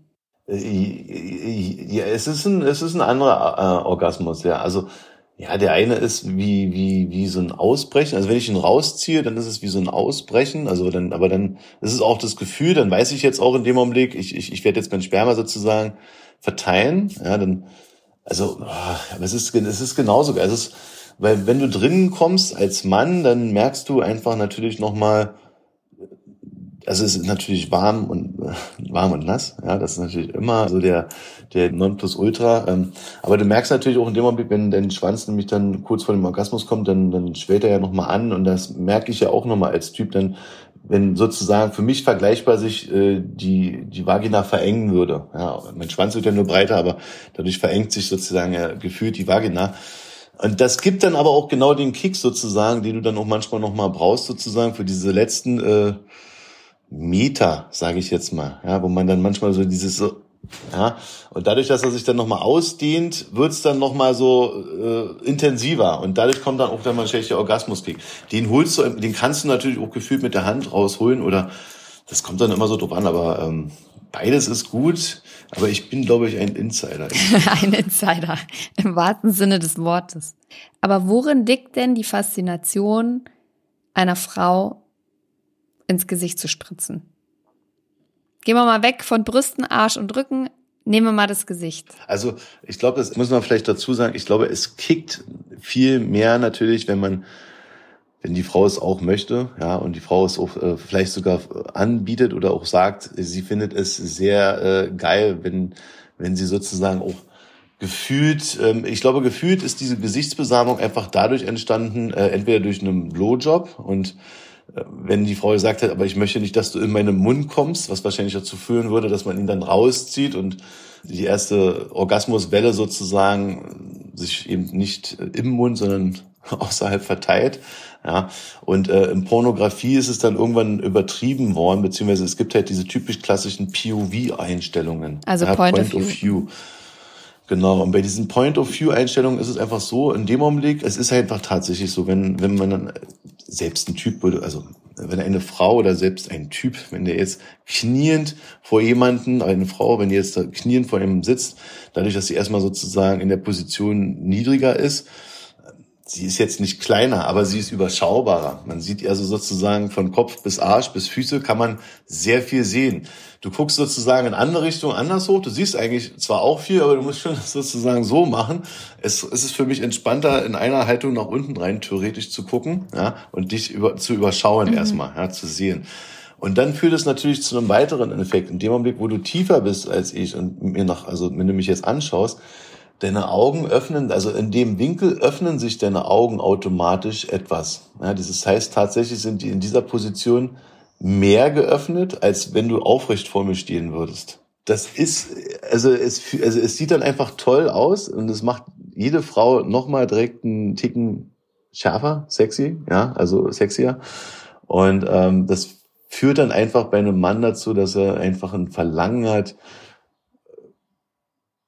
Äh, ja, es ist ein, es ist ein anderer äh, Orgasmus, ja. Also, ja, der eine ist wie, wie, wie so ein Ausbrechen. Also wenn ich ihn rausziehe, dann ist es wie so ein Ausbrechen. Also dann, aber dann ist es auch das Gefühl, dann weiß ich jetzt auch in dem Augenblick, ich, ich, ich werde jetzt mein Sperma sozusagen verteilen. Ja, dann, also, ah, aber es ist, es ist genauso. Es ist, weil wenn du drinnen kommst als Mann, dann merkst du einfach natürlich nochmal, also es ist natürlich warm und äh, warm und nass, ja, das ist natürlich immer so der der Nonplusultra. Ähm, aber du merkst natürlich auch in dem Moment, wenn dein Schwanz nämlich dann kurz vor dem Orgasmus kommt, dann dann schwellt er ja nochmal an und das merke ich ja auch nochmal als Typ, dann wenn sozusagen für mich vergleichbar sich äh, die die Vagina verengen würde. Ja, mein Schwanz wird ja nur breiter, aber dadurch verengt sich sozusagen ja gefühlt die Vagina. Und das gibt dann aber auch genau den Kick sozusagen, den du dann auch manchmal nochmal brauchst sozusagen für diese letzten äh, Meter, sage ich jetzt mal, ja, wo man dann manchmal so dieses so, ja, und dadurch, dass er sich dann nochmal ausdehnt, wird's dann nochmal so äh, intensiver und dadurch kommt dann auch dann mal ein schlechter Orgasmuskick. Den holst du, den kannst du natürlich auch gefühlt mit der Hand rausholen oder das kommt dann immer so drauf an, aber ähm, beides ist gut, aber ich bin, glaube ich, ein Insider. ein Insider, im wahrsten Sinne des Wortes. Aber worin liegt denn die Faszination einer Frau ins Gesicht zu spritzen. Gehen wir mal weg von Brüsten, Arsch und Rücken. Nehmen wir mal das Gesicht. Also ich glaube, das muss man vielleicht dazu sagen. Ich glaube, es kickt viel mehr natürlich, wenn man, wenn die Frau es auch möchte, ja, und die Frau es auch äh, vielleicht sogar anbietet oder auch sagt, sie findet es sehr äh, geil, wenn wenn sie sozusagen auch gefühlt, ähm, ich glaube, gefühlt ist diese Gesichtsbesamung einfach dadurch entstanden, äh, entweder durch einen Blowjob und wenn die Frau gesagt hat, aber ich möchte nicht, dass du in meinen Mund kommst, was wahrscheinlich dazu führen würde, dass man ihn dann rauszieht und die erste Orgasmuswelle sozusagen sich eben nicht im Mund, sondern außerhalb verteilt. Ja, und äh, in Pornografie ist es dann irgendwann übertrieben worden, beziehungsweise es gibt halt diese typisch klassischen POV-Einstellungen. Also ja, Point, Point, of View. view. Genau, und bei diesen Point-of-View-Einstellungen ist es einfach so, in dem Augenblick, es ist einfach tatsächlich so, wenn, wenn man dann selbst ein Typ würde, also wenn eine Frau oder selbst ein Typ, wenn der jetzt kniend vor jemanden, eine Frau, wenn die jetzt kniend vor ihm sitzt, dadurch, dass sie erstmal sozusagen in der Position niedriger ist, sie ist jetzt nicht kleiner, aber sie ist überschaubarer. Man sieht also sozusagen von Kopf bis Arsch bis Füße kann man sehr viel sehen. Du guckst sozusagen in andere Richtung anders hoch. Du siehst eigentlich zwar auch viel, aber du musst schon sozusagen so machen. Es, es ist für mich entspannter, in einer Haltung nach unten rein theoretisch zu gucken, ja, und dich über, zu überschauen mhm. erstmal, ja, zu sehen. Und dann führt es natürlich zu einem weiteren Effekt. In dem Augenblick, wo du tiefer bist als ich und mir nach, also wenn du mich jetzt anschaust, deine Augen öffnen, also in dem Winkel öffnen sich deine Augen automatisch etwas. Ja, das heißt, tatsächlich sind die in dieser Position mehr geöffnet, als wenn du aufrecht vor mir stehen würdest. Das ist, also es, also es sieht dann einfach toll aus und es macht jede Frau nochmal direkt einen Ticken schärfer, sexy, ja, also sexier. Und ähm, das führt dann einfach bei einem Mann dazu, dass er einfach ein Verlangen hat,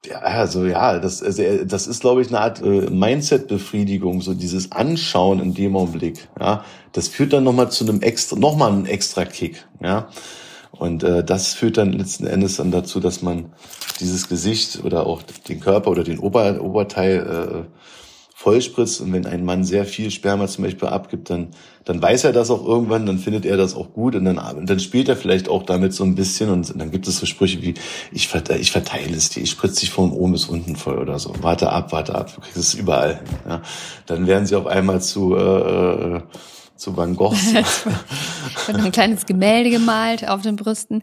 ja, also ja, das, also, das ist, glaube ich, eine Art äh, Mindset-Befriedigung, so dieses Anschauen in dem Augenblick. Ja, das führt dann nochmal zu einem extra, nochmal einen extra Kick. Ja, und äh, das führt dann letzten Endes dann dazu, dass man dieses Gesicht oder auch den Körper oder den Ober, Oberteil äh, vollspritzt und wenn ein Mann sehr viel Sperma zum Beispiel abgibt, dann, dann weiß er das auch irgendwann, dann findet er das auch gut und dann, und dann spielt er vielleicht auch damit so ein bisschen und dann gibt es so Sprüche wie, ich, verteile, ich verteile es dir, ich spritze dich von oben bis unten voll oder so. Warte ab, warte ab, du kriegst es überall. Ja. Dann werden sie auf einmal zu, äh, äh zu Van Gogh. ein kleines Gemälde gemalt auf den Brüsten.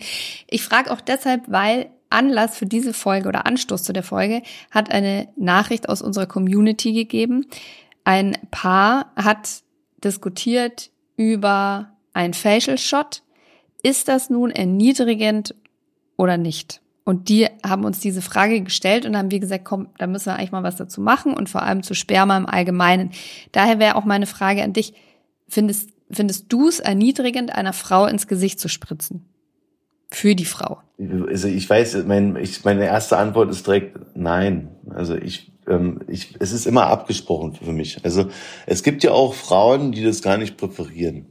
Ich frage auch deshalb, weil Anlass für diese Folge oder Anstoß zu der Folge hat eine Nachricht aus unserer Community gegeben. Ein Paar hat diskutiert über ein Facial Shot. Ist das nun erniedrigend oder nicht? Und die haben uns diese Frage gestellt und haben wie gesagt, komm, da müssen wir eigentlich mal was dazu machen und vor allem zu Sperma im Allgemeinen. Daher wäre auch meine Frage an dich, findest, findest du es erniedrigend, einer Frau ins Gesicht zu spritzen? Für die Frau? Also ich weiß, mein, ich, meine erste Antwort ist direkt nein. Also ich, ähm, ich, es ist immer abgesprochen für mich. Also es gibt ja auch Frauen, die das gar nicht präferieren.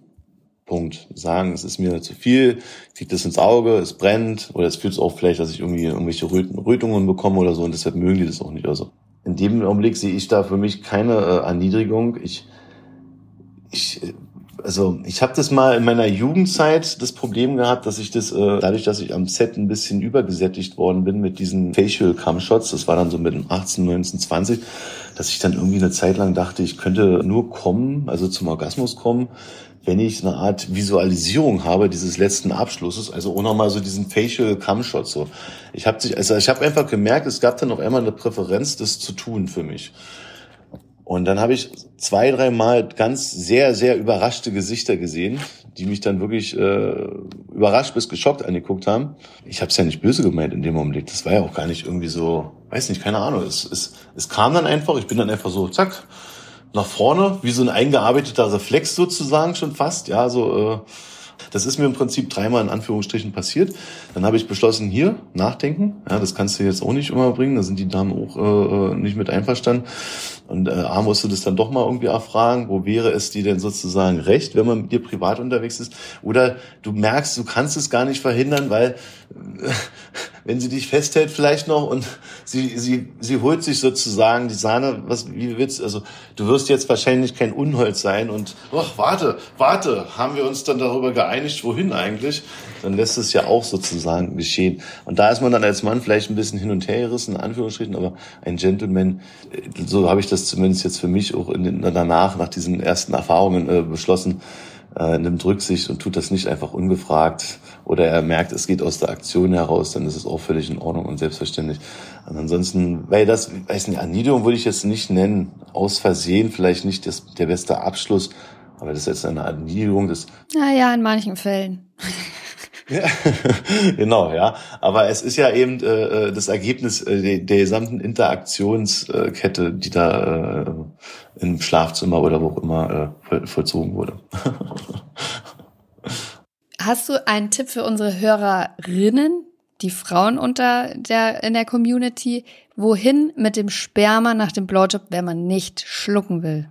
Punkt. Sagen, es ist mir zu viel, kriegt es ins Auge, es brennt oder es fühlt auch vielleicht, dass ich irgendwie irgendwelche Rötungen bekomme oder so und deshalb mögen die das auch nicht. Also in dem Augenblick sehe ich da für mich keine äh, Erniedrigung. Ich, ich also ich habe das mal in meiner Jugendzeit das Problem gehabt, dass ich das äh, dadurch, dass ich am Set ein bisschen übergesättigt worden bin mit diesen Facial Cam Shots, das war dann so mit 18, 19, 20, dass ich dann irgendwie eine Zeit lang dachte, ich könnte nur kommen, also zum Orgasmus kommen, wenn ich eine Art Visualisierung habe dieses letzten Abschlusses, also auch nochmal so diesen Facial Cam Shot so. Ich habe also ich habe einfach gemerkt, es gab dann auf einmal eine Präferenz das zu tun für mich. Und dann habe ich zwei, drei Mal ganz sehr, sehr überraschte Gesichter gesehen, die mich dann wirklich äh, überrascht bis geschockt angeguckt haben. Ich habe es ja nicht böse gemeint in dem Augenblick. Das war ja auch gar nicht irgendwie so, weiß nicht, keine Ahnung. Es, es, es kam dann einfach, ich bin dann einfach so, zack, nach vorne, wie so ein eingearbeiteter Reflex sozusagen schon fast. Ja, so äh, das ist mir im Prinzip dreimal in Anführungsstrichen passiert. Dann habe ich beschlossen, hier nachdenken. Ja, das kannst du jetzt auch nicht immer bringen. Da sind die Damen auch äh, nicht mit einverstanden. Und äh, A musst du das dann doch mal irgendwie erfragen, wo wäre es dir denn sozusagen recht, wenn man mit dir privat unterwegs ist? Oder du merkst, du kannst es gar nicht verhindern, weil äh, wenn sie dich festhält vielleicht noch und sie, sie, sie holt sich sozusagen die Sahne, was, wie willst also du wirst jetzt wahrscheinlich kein Unholz sein und, ach, warte, warte, haben wir uns dann darüber geeinigt, wohin eigentlich? Dann lässt es ja auch sozusagen geschehen. Und da ist man dann als Mann vielleicht ein bisschen hin und her gerissen, in Anführungsstrichen, aber ein Gentleman, äh, so habe ich das zumindest jetzt für mich auch in den, danach, nach diesen ersten Erfahrungen äh, beschlossen, äh, nimmt Rücksicht und tut das nicht einfach ungefragt oder er merkt, es geht aus der Aktion heraus, dann ist es auch völlig in Ordnung und selbstverständlich. Und ansonsten, weil das, weiß nicht, Erniedrigung würde ich jetzt nicht nennen, aus Versehen vielleicht nicht das, der beste Abschluss, aber das ist jetzt eine Erniedrigung. Naja, in manchen Fällen. Genau, ja. Aber es ist ja eben äh, äh das Ergebnis äh, der, der gesamten Interaktionskette, die da äh, im Schlafzimmer oder wo auch immer äh, vollzogen wurde. Hast du einen Tipp für unsere Hörerinnen, die Frauen unter der in der Community, wohin mit dem Sperma nach dem Blowjob, wenn man nicht schlucken will?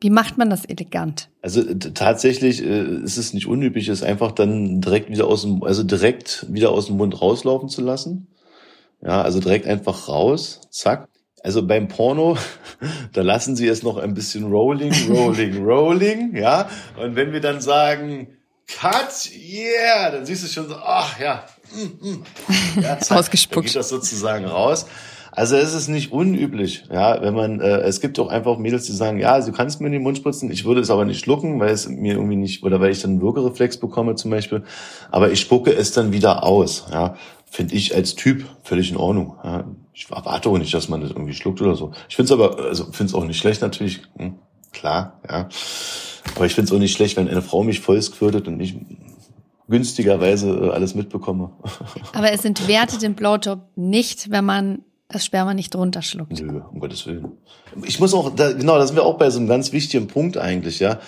Wie macht man das elegant? Also tatsächlich äh, ist es nicht unüblich, es einfach dann direkt wieder aus dem, also direkt wieder aus dem Mund rauslaufen zu lassen. Ja, also direkt einfach raus, zack. Also beim Porno, da lassen sie es noch ein bisschen rolling, rolling, rolling, ja. Und wenn wir dann sagen, cut, yeah, dann siehst du schon so, ach ja, mm, mm. ja zack, Ausgespuckt. Dann geht das sozusagen raus. Also es ist nicht unüblich, ja, wenn man, äh, es gibt auch einfach Mädels, die sagen, ja, du kannst mir in den Mund spritzen, ich würde es aber nicht schlucken, weil es mir irgendwie nicht, oder weil ich dann einen Würgereflex bekomme zum Beispiel, aber ich spucke es dann wieder aus, ja, finde ich als Typ völlig in Ordnung. Ja. Ich erwarte auch nicht, dass man das irgendwie schluckt oder so. Ich finde es aber, also finde es auch nicht schlecht natürlich, hm, klar, ja. Aber ich finde es auch nicht schlecht, wenn eine Frau mich voll squirtet und ich günstigerweise äh, alles mitbekomme. Aber es entwertet den Blowjob nicht, wenn man das Sperma nicht runterschluckt. Nö, um Gottes Willen. Ich muss auch, da, genau, da sind wir auch bei so einem ganz wichtigen Punkt eigentlich, ja.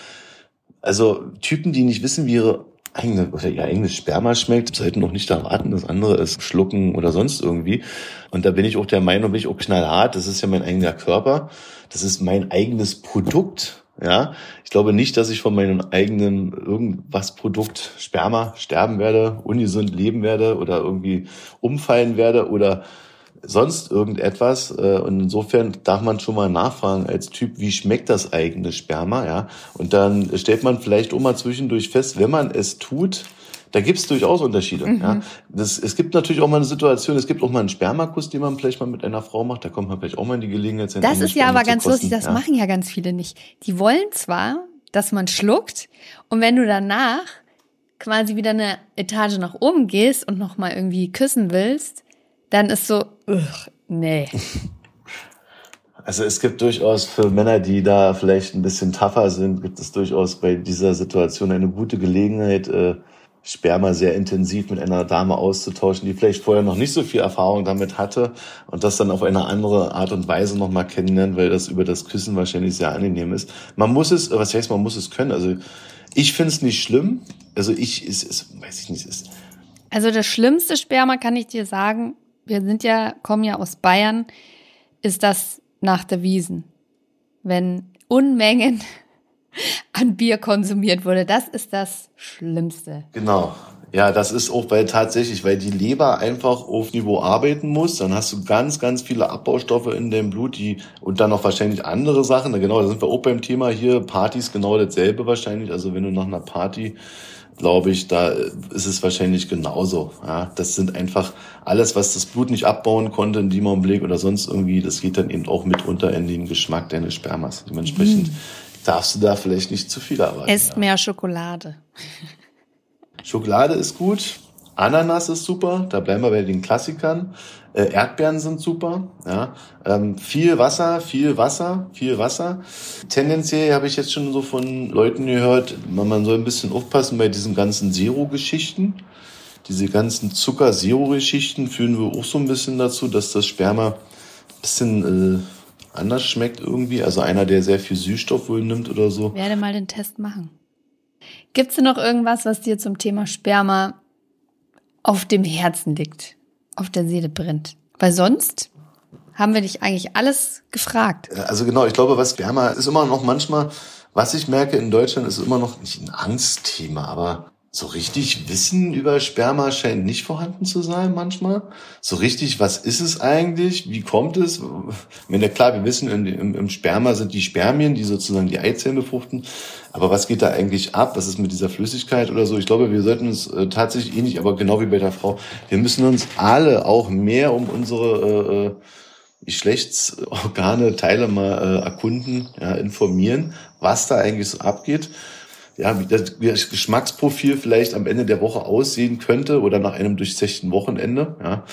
Also Typen, die nicht wissen, wie ihre eigene oder ihr eigenes Sperma schmeckt, sollten noch nicht erwarten, das andere ist schlucken oder sonst irgendwie. Und da bin ich auch der Meinung, bin ich auch knallhart, das ist ja mein eigener Körper, das ist mein eigenes Produkt. Ja, ich glaube nicht, dass ich von meinem eigenen irgendwas Produkt Sperma sterben werde, ungesund leben werde oder irgendwie umfallen werde oder sonst irgendetwas. Äh, und insofern darf man schon mal nachfragen als Typ, wie schmeckt das eigene Sperma, ja? Und dann stellt man vielleicht auch mal zwischendurch fest, wenn man es tut, da gibt es durchaus Unterschiede. Mhm. Ja. Das, es gibt natürlich auch mal eine Situation, es gibt auch mal einen Spermakuss, den man vielleicht mal mit einer Frau macht. Da kommt man vielleicht auch mal in die Gelegenheit. Das ist ja aber ganz lustig, das ja. machen ja ganz viele nicht. Die wollen zwar, dass man schluckt und wenn du danach quasi wieder eine Etage nach oben gehst und nochmal irgendwie küssen willst, dann ist so, ugh, nee. Also es gibt durchaus für Männer, die da vielleicht ein bisschen tougher sind, gibt es durchaus bei dieser Situation eine gute Gelegenheit, äh, Sperma sehr intensiv mit einer Dame auszutauschen, die vielleicht vorher noch nicht so viel Erfahrung damit hatte und das dann auf eine andere Art und Weise nochmal kennenlernen, weil das über das Küssen wahrscheinlich sehr angenehm ist. Man muss es, was heißt, man muss es können. Also ich finde es nicht schlimm. Also ich, ist, ist, weiß ich nicht, ist. Also das schlimmste Sperma kann ich dir sagen, wir sind ja, kommen ja aus Bayern, ist das nach der Wiesen. Wenn Unmengen an Bier konsumiert wurde. Das ist das Schlimmste. Genau. Ja, das ist auch weil tatsächlich, weil die Leber einfach auf Niveau arbeiten muss, dann hast du ganz, ganz viele Abbaustoffe in dem Blut, die und dann noch wahrscheinlich andere Sachen. Genau, da sind wir auch beim Thema hier. Partys genau dasselbe wahrscheinlich. Also wenn du nach einer Party, glaube ich, da ist es wahrscheinlich genauso. Ja, das sind einfach alles, was das Blut nicht abbauen konnte in dem Augenblick oder sonst irgendwie, das geht dann eben auch mit unter in den Geschmack deines Spermas. Dementsprechend mhm. darfst du da vielleicht nicht zu viel erwarten. Esst ja. mehr Schokolade. Schokolade ist gut, Ananas ist super, da bleiben wir bei den Klassikern. Äh, Erdbeeren sind super, ja. Ähm, viel Wasser, viel Wasser, viel Wasser. Tendenziell habe ich jetzt schon so von Leuten gehört, man soll ein bisschen aufpassen bei diesen ganzen Zero-Geschichten. Diese ganzen Zucker-Zero-Geschichten führen wir auch so ein bisschen dazu, dass das Sperma ein bisschen äh, anders schmeckt irgendwie. Also einer, der sehr viel Süßstoff wohl nimmt oder so. Werde mal den Test machen. Gibt es noch irgendwas, was dir zum Thema Sperma auf dem Herzen liegt, auf der Seele brennt? Weil sonst haben wir dich eigentlich alles gefragt. Also genau, ich glaube, was Sperma ist immer noch manchmal, was ich merke in Deutschland, ist immer noch nicht ein Angstthema, aber so richtig Wissen über Sperma scheint nicht vorhanden zu sein manchmal. So richtig, was ist es eigentlich? Wie kommt es? Wenn ja klar, wir wissen, im, im, Sperma sind die Spermien, die sozusagen die Eizellen befruchten. Aber was geht da eigentlich ab? Was ist mit dieser Flüssigkeit oder so? Ich glaube, wir sollten uns äh, tatsächlich ähnlich, aber genau wie bei der Frau, wir müssen uns alle auch mehr um unsere äh, äh Geschlechtsorgane, Teile mal äh, erkunden, ja, informieren, was da eigentlich so abgeht ja, wie das, wie das Geschmacksprofil vielleicht am Ende der Woche aussehen könnte oder nach einem durchzechten Wochenende. Ja.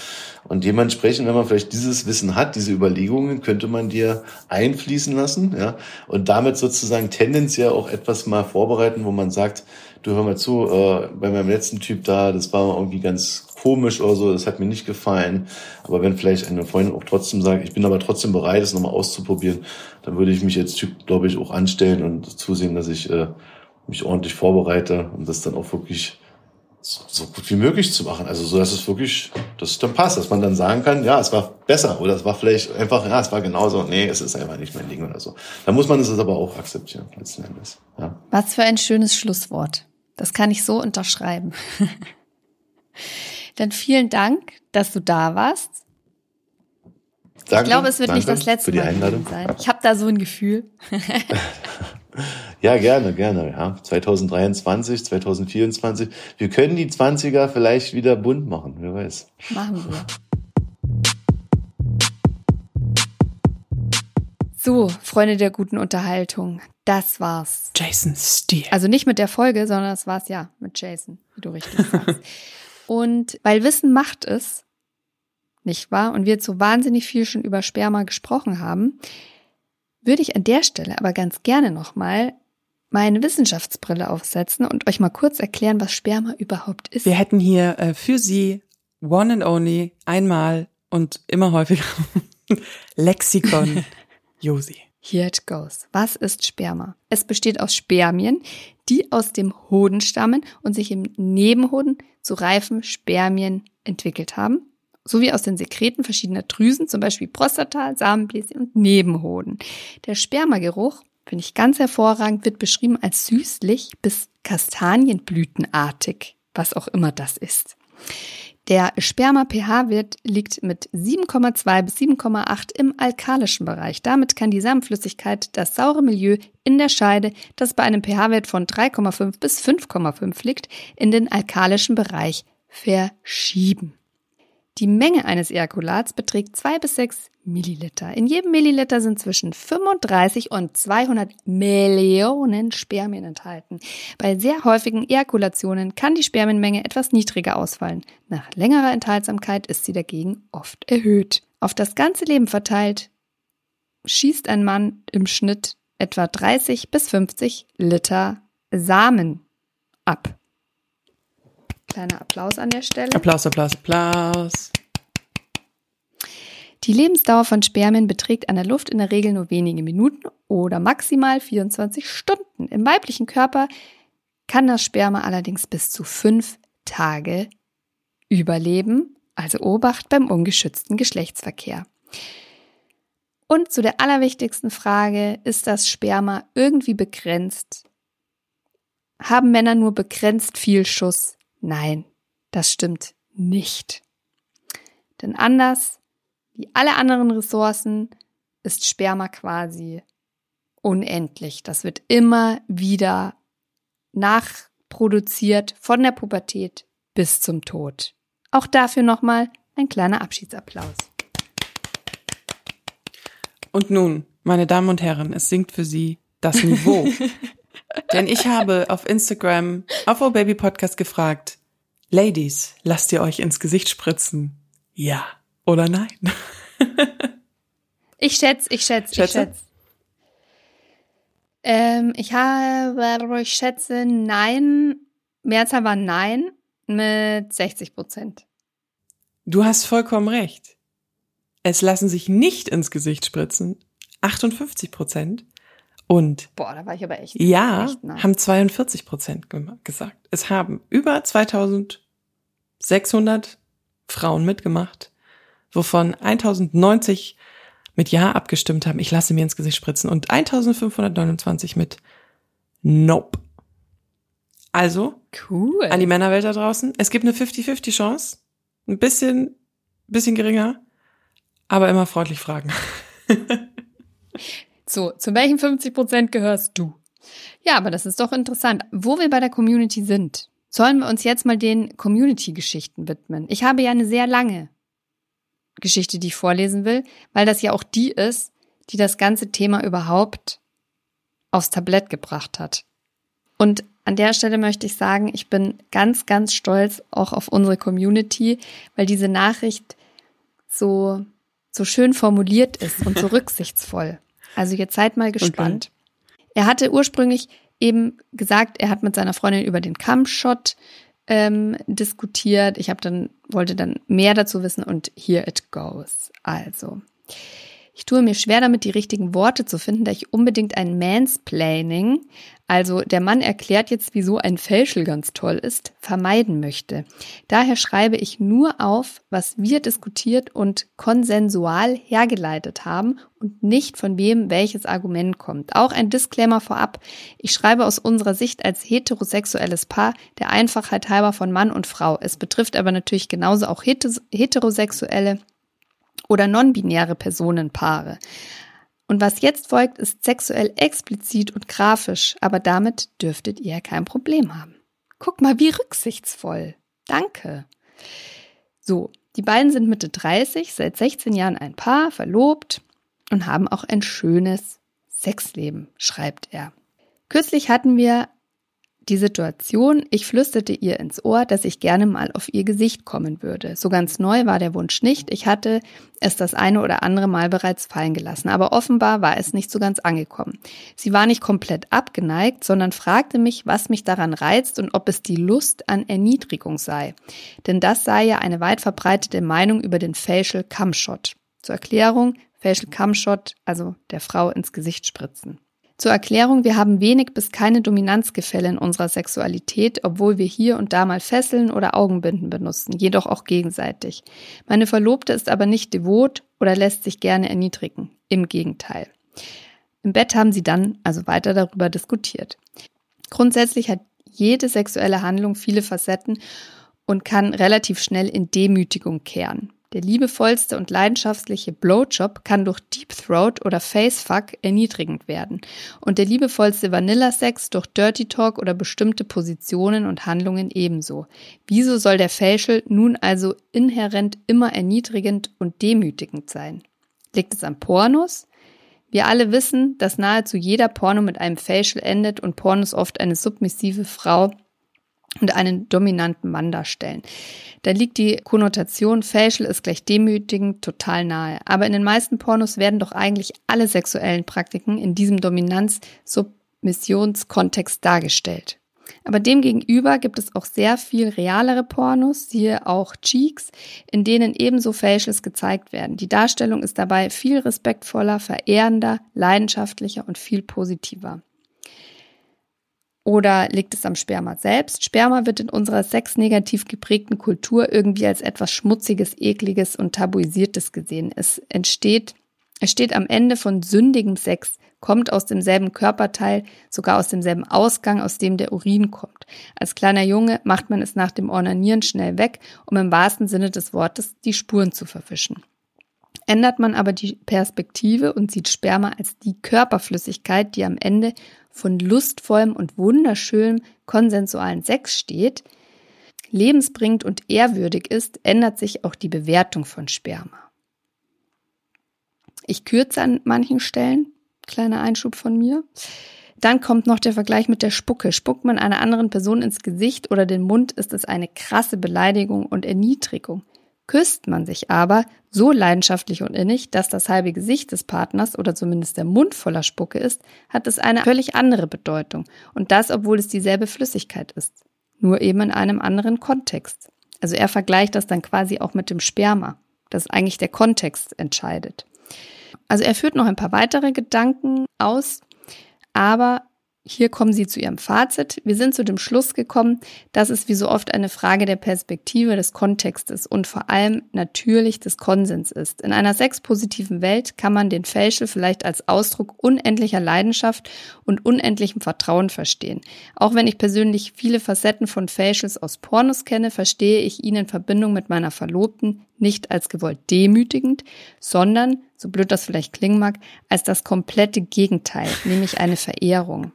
Und dementsprechend, wenn man vielleicht dieses Wissen hat, diese Überlegungen, könnte man dir einfließen lassen, ja, und damit sozusagen tendenziell auch etwas mal vorbereiten, wo man sagt, du hör mal zu, äh, bei meinem letzten Typ da, das war irgendwie ganz komisch oder so, das hat mir nicht gefallen. Aber wenn vielleicht eine Freundin auch trotzdem sagt, ich bin aber trotzdem bereit, es nochmal auszuprobieren, dann würde ich mich Typ, glaube ich, auch anstellen und zusehen, dass ich äh, mich ordentlich vorbereite, um das dann auch wirklich so, so gut wie möglich zu machen. Also so, dass es wirklich, dass es dann passt, dass man dann sagen kann, ja, es war besser oder es war vielleicht einfach, ja, es war genauso, nee, es ist einfach nicht mein Ding oder so. Da muss man es aber auch akzeptieren, letzten Endes. Ja. Was für ein schönes Schlusswort. Das kann ich so unterschreiben. dann vielen Dank, dass du da warst. Danke, ich glaube, es wird nicht das letzte Mal sein. Ich habe da so ein Gefühl. Ja, gerne, gerne. Ja. 2023, 2024. Wir können die 20er vielleicht wieder bunt machen, wer weiß. Machen wir. So, Freunde der guten Unterhaltung, das war's. Jason Steele. Also nicht mit der Folge, sondern das war's ja mit Jason, wie du richtig sagst. Und weil Wissen macht es, nicht wahr? Und wir jetzt so wahnsinnig viel schon über Sperma gesprochen haben, würde ich an der Stelle aber ganz gerne nochmal meine Wissenschaftsbrille aufsetzen und euch mal kurz erklären, was Sperma überhaupt ist. Wir hätten hier äh, für Sie one and only einmal und immer häufiger Lexikon Josi. Here it goes. Was ist Sperma? Es besteht aus Spermien, die aus dem Hoden stammen und sich im Nebenhoden zu reifen Spermien entwickelt haben, sowie aus den Sekreten verschiedener Drüsen, zum Beispiel Prostata, Samenbläschen und Nebenhoden. Der Spermageruch finde ich ganz hervorragend, wird beschrieben als süßlich bis kastanienblütenartig, was auch immer das ist. Der Sperma-pH-Wert liegt mit 7,2 bis 7,8 im alkalischen Bereich. Damit kann die Samenflüssigkeit das saure Milieu in der Scheide, das bei einem pH-Wert von 3,5 bis 5,5 liegt, in den alkalischen Bereich verschieben. Die Menge eines Ejakulats beträgt 2 bis 6 Milliliter. In jedem Milliliter sind zwischen 35 und 200 Millionen Spermien enthalten. Bei sehr häufigen Ejakulationen kann die Spermienmenge etwas niedriger ausfallen. Nach längerer Enthaltsamkeit ist sie dagegen oft erhöht. Auf das ganze Leben verteilt schießt ein Mann im Schnitt etwa 30 bis 50 Liter Samen ab. Kleiner Applaus an der Stelle. Applaus, Applaus, Applaus. Die Lebensdauer von Spermien beträgt an der Luft in der Regel nur wenige Minuten oder maximal 24 Stunden. Im weiblichen Körper kann das Sperma allerdings bis zu fünf Tage überleben, also Obacht beim ungeschützten Geschlechtsverkehr. Und zu der allerwichtigsten Frage, ist das Sperma irgendwie begrenzt? Haben Männer nur begrenzt viel Schuss? Nein, das stimmt nicht. Denn anders wie alle anderen Ressourcen ist Sperma quasi unendlich. Das wird immer wieder nachproduziert von der Pubertät bis zum Tod. Auch dafür nochmal ein kleiner Abschiedsapplaus. Und nun, meine Damen und Herren, es sinkt für Sie das Niveau. Denn ich habe auf Instagram auf Oh Baby Podcast gefragt, Ladies, lasst ihr euch ins Gesicht spritzen? Ja oder nein? ich schätze, ich schätze, ich schätze. Ähm, ich habe, ich schätze, nein. Mehrzahl war nein mit 60 Prozent. Du hast vollkommen recht. Es lassen sich nicht ins Gesicht spritzen. 58 Prozent. Und Boah, da war ich aber echt. Ja, echt haben 42 Prozent gesagt. Es haben über 2600 Frauen mitgemacht, wovon 1090 mit Ja abgestimmt haben. Ich lasse mir ins Gesicht spritzen und 1529 mit Nope. Also, cool. an die Männerwelt da draußen. Es gibt eine 50-50 Chance. Ein bisschen, bisschen geringer, aber immer freundlich fragen. So, zu welchen 50 Prozent gehörst du? Ja, aber das ist doch interessant. Wo wir bei der Community sind, sollen wir uns jetzt mal den Community-Geschichten widmen. Ich habe ja eine sehr lange Geschichte, die ich vorlesen will, weil das ja auch die ist, die das ganze Thema überhaupt aufs Tablett gebracht hat. Und an der Stelle möchte ich sagen, ich bin ganz, ganz stolz auch auf unsere Community, weil diese Nachricht so, so schön formuliert ist und so rücksichtsvoll. Also jetzt seid mal gespannt. Okay. Er hatte ursprünglich eben gesagt, er hat mit seiner Freundin über den Kampfshot ähm, diskutiert. Ich habe dann wollte dann mehr dazu wissen und here it goes. Also ich tue mir schwer damit, die richtigen Worte zu finden, da ich unbedingt ein Mansplaining, also der Mann erklärt jetzt, wieso ein Fälschel ganz toll ist, vermeiden möchte. Daher schreibe ich nur auf, was wir diskutiert und konsensual hergeleitet haben und nicht von wem welches Argument kommt. Auch ein Disclaimer vorab. Ich schreibe aus unserer Sicht als heterosexuelles Paar der Einfachheit halber von Mann und Frau. Es betrifft aber natürlich genauso auch heterosexuelle oder non-binäre Personenpaare. Und was jetzt folgt, ist sexuell explizit und grafisch, aber damit dürftet ihr kein Problem haben. Guck mal, wie rücksichtsvoll. Danke. So, die beiden sind Mitte 30, seit 16 Jahren ein Paar, verlobt und haben auch ein schönes Sexleben, schreibt er. Kürzlich hatten wir die Situation, ich flüsterte ihr ins Ohr, dass ich gerne mal auf ihr Gesicht kommen würde. So ganz neu war der Wunsch nicht. Ich hatte es das eine oder andere Mal bereits fallen gelassen, aber offenbar war es nicht so ganz angekommen. Sie war nicht komplett abgeneigt, sondern fragte mich, was mich daran reizt und ob es die Lust an Erniedrigung sei. Denn das sei ja eine weit verbreitete Meinung über den Facial Cumshot. Zur Erklärung, Facial Cumshot, also der Frau ins Gesicht spritzen. Zur Erklärung, wir haben wenig bis keine Dominanzgefälle in unserer Sexualität, obwohl wir hier und da mal Fesseln oder Augenbinden benutzen, jedoch auch gegenseitig. Meine Verlobte ist aber nicht devot oder lässt sich gerne erniedrigen. Im Gegenteil. Im Bett haben sie dann also weiter darüber diskutiert. Grundsätzlich hat jede sexuelle Handlung viele Facetten und kann relativ schnell in Demütigung kehren. Der liebevollste und leidenschaftliche Blowjob kann durch Deep Throat oder Facefuck erniedrigend werden und der liebevollste Vanilla-Sex durch Dirty Talk oder bestimmte Positionen und Handlungen ebenso. Wieso soll der Facial nun also inhärent immer erniedrigend und demütigend sein? Liegt es am Pornos? Wir alle wissen, dass nahezu jeder Porno mit einem Facial endet und Pornos oft eine submissive Frau und einen dominanten Mann darstellen. Da liegt die Konnotation Facial ist gleich demütigend total nahe. Aber in den meisten Pornos werden doch eigentlich alle sexuellen Praktiken in diesem Dominanz-Submissionskontext dargestellt. Aber demgegenüber gibt es auch sehr viel realere Pornos, siehe auch Cheeks, in denen ebenso Facials gezeigt werden. Die Darstellung ist dabei viel respektvoller, verehrender, leidenschaftlicher und viel positiver. Oder liegt es am Sperma selbst? Sperma wird in unserer sexnegativ geprägten Kultur irgendwie als etwas Schmutziges, Ekliges und Tabuisiertes gesehen. Es entsteht Es steht am Ende von sündigem Sex, kommt aus demselben Körperteil, sogar aus demselben Ausgang, aus dem der Urin kommt. Als kleiner Junge macht man es nach dem Ornanieren schnell weg, um im wahrsten Sinne des Wortes die Spuren zu verwischen. Ändert man aber die Perspektive und sieht Sperma als die Körperflüssigkeit, die am Ende von lustvollem und wunderschönem konsensualen Sex steht, lebensbringend und ehrwürdig ist, ändert sich auch die Bewertung von Sperma. Ich kürze an manchen Stellen, kleiner Einschub von mir. Dann kommt noch der Vergleich mit der Spucke. Spuckt man einer anderen Person ins Gesicht oder den Mund, ist es eine krasse Beleidigung und Erniedrigung. Küsst man sich aber so leidenschaftlich und innig, dass das halbe Gesicht des Partners oder zumindest der Mund voller Spucke ist, hat es eine völlig andere Bedeutung. Und das, obwohl es dieselbe Flüssigkeit ist. Nur eben in einem anderen Kontext. Also er vergleicht das dann quasi auch mit dem Sperma, dass eigentlich der Kontext entscheidet. Also er führt noch ein paar weitere Gedanken aus, aber hier kommen Sie zu Ihrem Fazit. Wir sind zu dem Schluss gekommen, dass es wie so oft eine Frage der Perspektive, des Kontextes und vor allem natürlich des Konsens ist. In einer sexpositiven Welt kann man den Fälschel vielleicht als Ausdruck unendlicher Leidenschaft und unendlichem Vertrauen verstehen. Auch wenn ich persönlich viele Facetten von Fälschels aus Pornos kenne, verstehe ich ihn in Verbindung mit meiner Verlobten nicht als gewollt demütigend, sondern, so blöd das vielleicht klingen mag, als das komplette Gegenteil, nämlich eine Verehrung.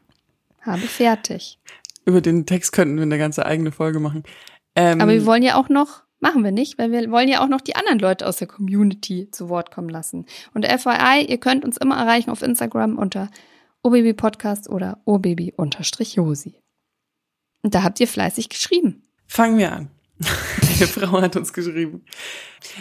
Habe fertig. Über den Text könnten wir eine ganze eigene Folge machen. Ähm, Aber wir wollen ja auch noch, machen wir nicht, weil wir wollen ja auch noch die anderen Leute aus der Community zu Wort kommen lassen. Und FYI, ihr könnt uns immer erreichen auf Instagram unter obabypodcast oder obaby-josi. Und da habt ihr fleißig geschrieben. Fangen wir an. Eine Frau hat uns geschrieben.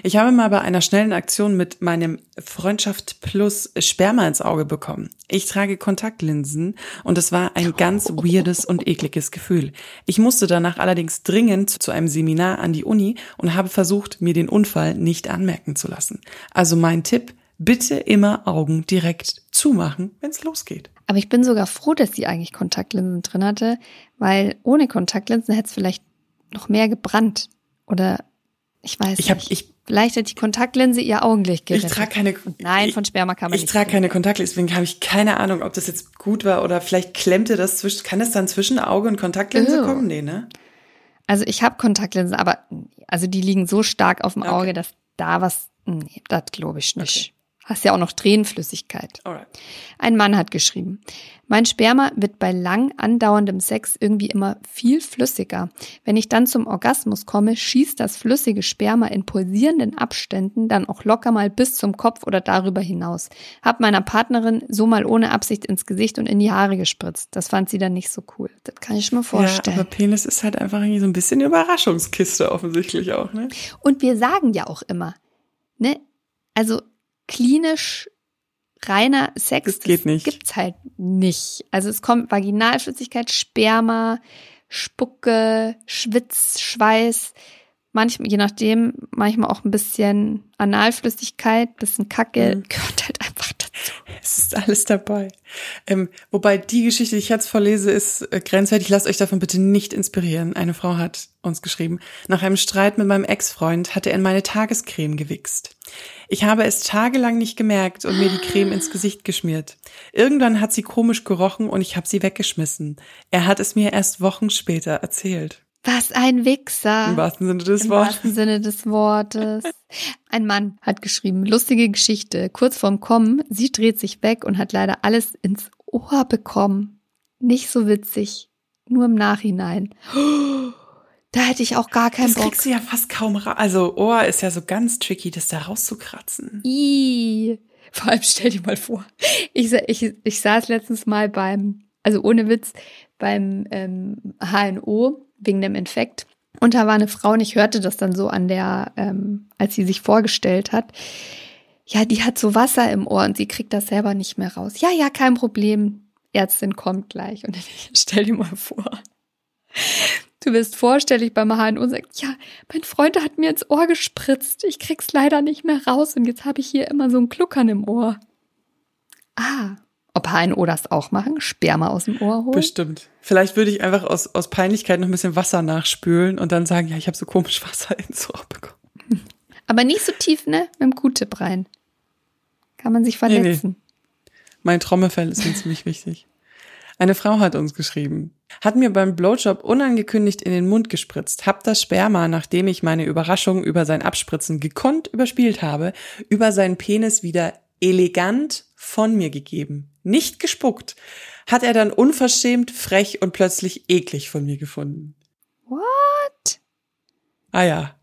Ich habe mal bei einer schnellen Aktion mit meinem Freundschaft Plus Sperma ins Auge bekommen. Ich trage Kontaktlinsen und es war ein ganz weirdes und ekliges Gefühl. Ich musste danach allerdings dringend zu einem Seminar an die Uni und habe versucht, mir den Unfall nicht anmerken zu lassen. Also mein Tipp, bitte immer Augen direkt zumachen, wenn es losgeht. Aber ich bin sogar froh, dass sie eigentlich Kontaktlinsen drin hatte, weil ohne Kontaktlinsen hätte es vielleicht noch mehr gebrannt. Oder ich weiß ich hab, nicht. Ich, Vielleicht hat die Kontaktlinse ihr Augenlicht gerettet. Ich trage keine. Nein, von Sperma kann man ich nicht. Ich trage keine Kontaktlinse, deswegen habe ich keine Ahnung, ob das jetzt gut war oder vielleicht klemmte das zwischen. Kann das dann zwischen Auge und Kontaktlinse Oh. kommen? Nee, ne? Also ich habe Kontaktlinsen, aber also die liegen so stark auf dem Okay. Auge, dass da was. Nee, das glaube ich nicht. Hast ja auch noch Tränenflüssigkeit. Alright. Ein Mann hat geschrieben, mein Sperma wird bei lang andauerndem Sex irgendwie immer viel flüssiger. Wenn ich dann zum Orgasmus komme, schießt das flüssige Sperma in pulsierenden Abständen dann auch locker mal bis zum Kopf oder darüber hinaus. Hab meiner Partnerin so mal ohne Absicht ins Gesicht und in die Haare gespritzt. Das fand sie dann nicht so cool. Das kann ich mir Ja, vorstellen. aber Penis ist halt einfach irgendwie so ein bisschen eine Überraschungskiste offensichtlich auch, ne? Und wir sagen ja auch immer, ne, also klinisch reiner Sex, Das geht nicht. gibt's halt nicht. Also es kommt Vaginalflüssigkeit, Sperma, Spucke, Schwitz, Schweiß, manchmal, je nachdem, manchmal auch ein bisschen Analflüssigkeit, bisschen Kacke, Mhm. gehört halt einfach. Es ist alles dabei. Ähm, wobei die Geschichte, die ich jetzt vorlese, ist äh, grenzwertig. Lasst euch davon bitte nicht inspirieren. Eine Frau hat uns geschrieben, nach einem Streit mit meinem Ex-Freund hatte er in meine Tagescreme gewichst. Ich habe es tagelang nicht gemerkt und mir die Creme ins Gesicht geschmiert. Irgendwann hat sie komisch gerochen und ich habe sie weggeschmissen. Er hat es mir erst Wochen später erzählt. Was ein Wichser. Im wahrsten Sinne des Im Wortes. wahrsten Sinne des Wortes. Ein Mann hat geschrieben, lustige Geschichte. Kurz vorm Kommen, sie dreht sich weg und hat leider alles ins Ohr bekommen. Nicht so witzig. Nur im Nachhinein. Da hätte ich auch gar keinen Das Bock. kriegst du ja fast kaum raus. Also Ohr ist ja so ganz tricky, das da rauszukratzen. Ih. Vor allem stell dir mal vor. Ich, ich, ich saß letztens mal beim, also ohne Witz, beim ähm, HNO wegen dem Infekt. Und da war eine Frau und ich hörte das dann so an der, ähm, als sie sich vorgestellt hat. Ja, die hat so Wasser im Ohr und sie kriegt das selber nicht mehr raus. Ja, ja, kein Problem. Ärztin kommt gleich. Und ich stell dir mal vor. Du wirst vorstellig beim HNO und sagst, ja, mein Freund hat mir ins Ohr gespritzt. Ich krieg's leider nicht mehr raus und jetzt habe ich hier immer so ein Kluckern im Ohr. Ah, ob HNO das auch machen? Sperma aus dem Ohr holen? Bestimmt. Vielleicht würde ich einfach aus, aus Peinlichkeit noch ein bisschen Wasser nachspülen und dann sagen, ja, ich habe so komisch Wasser ins Ohr bekommen. Aber nicht so tief, ne? Mit dem Q-Tip rein. Kann man sich verletzen. Nee, Mein Trommelfell ist mir ziemlich wichtig. Eine Frau hat uns geschrieben. Hat mir beim Blowjob unangekündigt in den Mund gespritzt, hab das Sperma, nachdem ich meine Überraschung über sein Abspritzen gekonnt überspielt habe, über seinen Penis wieder elegant von mir gegeben. Nicht gespuckt. Hat er dann unverschämt, frech und plötzlich eklig von mir gefunden. What? Ah ja.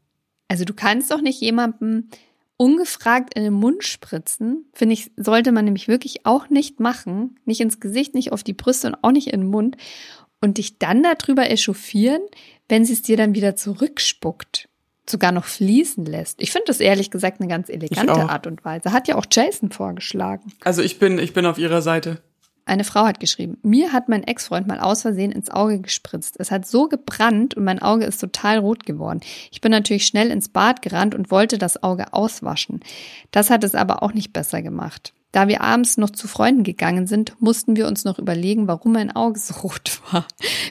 Also du kannst doch nicht jemandem ungefragt in den Mund spritzen, finde ich, sollte man nämlich wirklich auch nicht machen. Nicht ins Gesicht, nicht auf die Brüste und auch nicht in den Mund. Und dich dann darüber echauffieren, wenn sie es dir dann wieder zurückspuckt. Sogar noch fließen lässt. Ich finde das ehrlich gesagt eine ganz elegante Art und Weise. Hat ja auch Jason vorgeschlagen. Also ich bin, ich bin auf ihrer Seite. Eine Frau hat geschrieben, mir hat mein Ex-Freund mal aus Versehen ins Auge gespritzt. Es hat so gebrannt und mein Auge ist total rot geworden. Ich bin natürlich schnell ins Bad gerannt und wollte das Auge auswaschen. Das hat es aber auch nicht besser gemacht. Da wir abends noch zu Freunden gegangen sind, mussten wir uns noch überlegen, warum mein Auge so rot war.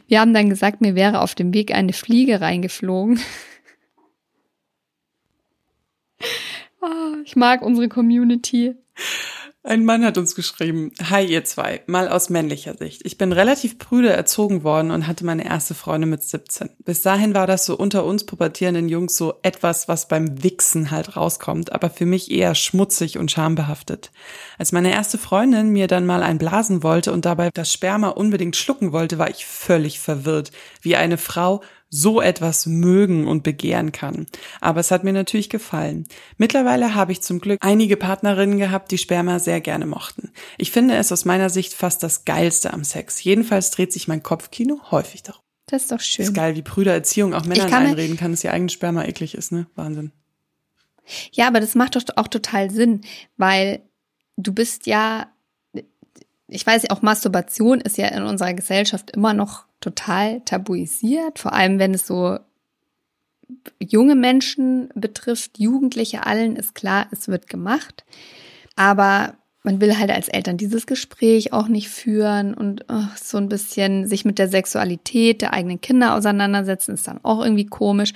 Wir haben dann gesagt, mir wäre auf dem Weg eine Fliege reingeflogen. Ich mag unsere Community. Ein Mann hat uns geschrieben, Hi ihr zwei, mal aus männlicher Sicht. Ich bin relativ prüde erzogen worden und hatte meine erste Freundin mit 17. Bis dahin war das so unter uns pubertierenden Jungs so etwas, was beim Wichsen halt rauskommt, aber für mich eher schmutzig und schambehaftet. Als meine erste Freundin mir dann mal einblasen wollte und dabei das Sperma unbedingt schlucken wollte, war ich völlig verwirrt, wie eine Frau so etwas mögen und begehren kann. Aber es hat mir natürlich gefallen. Mittlerweile habe ich zum Glück einige Partnerinnen gehabt, die Sperma sehr gerne mochten. Ich finde es aus meiner Sicht fast das Geilste am Sex. Jedenfalls dreht sich mein Kopfkino häufig darum. Das ist doch schön. Das ist geil, wie Brüder Erziehung auch Männern kann einreden kann, dass ihr eigenes Sperma eklig ist, ne? Wahnsinn. Ja, aber das macht doch auch total Sinn, weil du bist ja, ich weiß ja auch, Masturbation ist ja in unserer Gesellschaft immer noch total tabuisiert, vor allem wenn es so junge Menschen betrifft, Jugendliche allen ist klar, es wird gemacht. Aber man will halt als Eltern dieses Gespräch auch nicht führen und oh, so ein bisschen sich mit der Sexualität der eigenen Kinder auseinandersetzen, ist dann auch irgendwie komisch.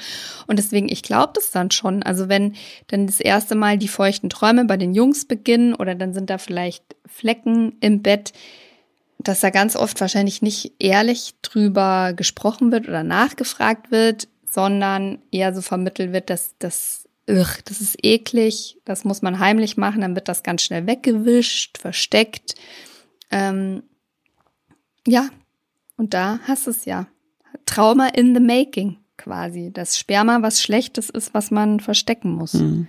Und deswegen, ich glaube das dann schon. Also wenn dann das erste Mal die feuchten Träume bei den Jungs beginnen oder dann sind da vielleicht Flecken im Bett, dass da ganz oft wahrscheinlich nicht ehrlich drüber gesprochen wird oder nachgefragt wird, sondern eher so vermittelt wird, dass das, das ist eklig, das muss man heimlich machen, dann wird das ganz schnell weggewischt, versteckt. Ähm, ja, und da hast es ja. Trauma in the making quasi. Das Sperma, was Schlechtes ist, was man verstecken muss. Mhm.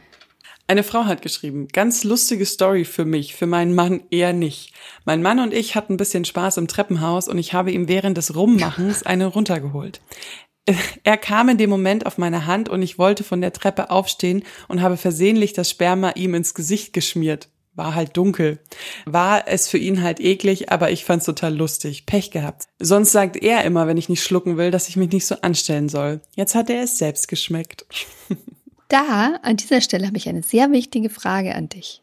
Eine Frau hat geschrieben, ganz lustige Story für mich, für meinen Mann eher nicht. Mein Mann und ich hatten ein bisschen Spaß im Treppenhaus und ich habe ihm während des Rummachens eine runtergeholt. Er kam in dem Moment auf meine Hand und ich wollte von der Treppe aufstehen und habe versehentlich das Sperma ihm ins Gesicht geschmiert. War halt dunkel. War es für ihn halt eklig, aber ich fand's total lustig. Pech gehabt. Sonst sagt er immer, wenn ich nicht schlucken will, dass ich mich nicht so anstellen soll. Jetzt hat er es selbst geschmeckt. Da, an dieser Stelle habe ich eine sehr wichtige Frage an dich.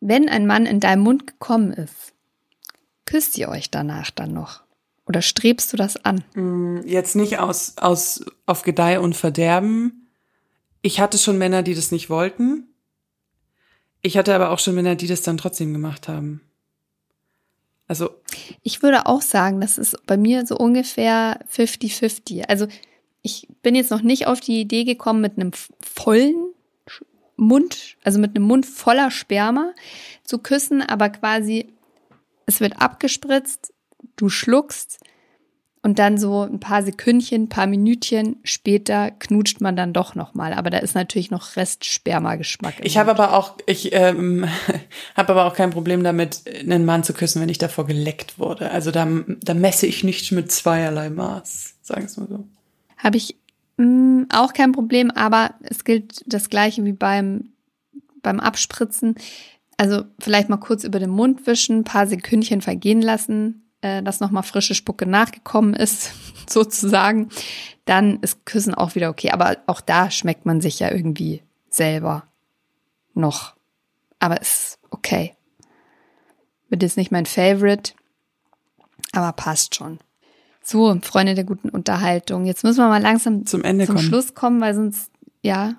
Wenn ein Mann in deinem Mund gekommen ist, küsst ihr euch danach dann noch? Oder strebst du das an? Mm, jetzt nicht aus, aus, auf Gedeih und Verderben. Ich hatte schon Männer, die das nicht wollten. Ich hatte aber auch schon Männer, die das dann trotzdem gemacht haben. Also. Ich würde auch sagen, das ist bei mir so ungefähr 50-50. Also, ich bin jetzt noch nicht auf die Idee gekommen, mit einem vollen Mund, also mit einem Mund voller Sperma zu küssen, aber quasi es wird abgespritzt, du schluckst und dann so ein paar Sekündchen, ein paar Minütchen später knutscht man dann doch noch mal, aber da ist natürlich noch Restsperma-Geschmack. Ich habe aber auch ich ähm, habe aber auch kein Problem damit, einen Mann zu küssen, wenn ich davor geleckt wurde. Also da, da messe ich nicht mit zweierlei Maß, sagen wir es mal so. Habe ich mh, mm, auch kein Problem, aber es gilt das gleiche wie beim, beim Abspritzen. Also vielleicht mal kurz über den Mund wischen, paar Sekündchen vergehen lassen, äh, dass nochmal frische Spucke nachgekommen ist, sozusagen. Dann ist Küssen auch wieder okay. Aber auch da schmeckt man sich ja irgendwie selber noch. Aber ist okay. Wird jetzt nicht mein Favorite, aber passt schon. So, Freunde der guten Unterhaltung. Jetzt müssen wir mal langsam zum Ende zum kommen. Schluss kommen, weil sonst, ja,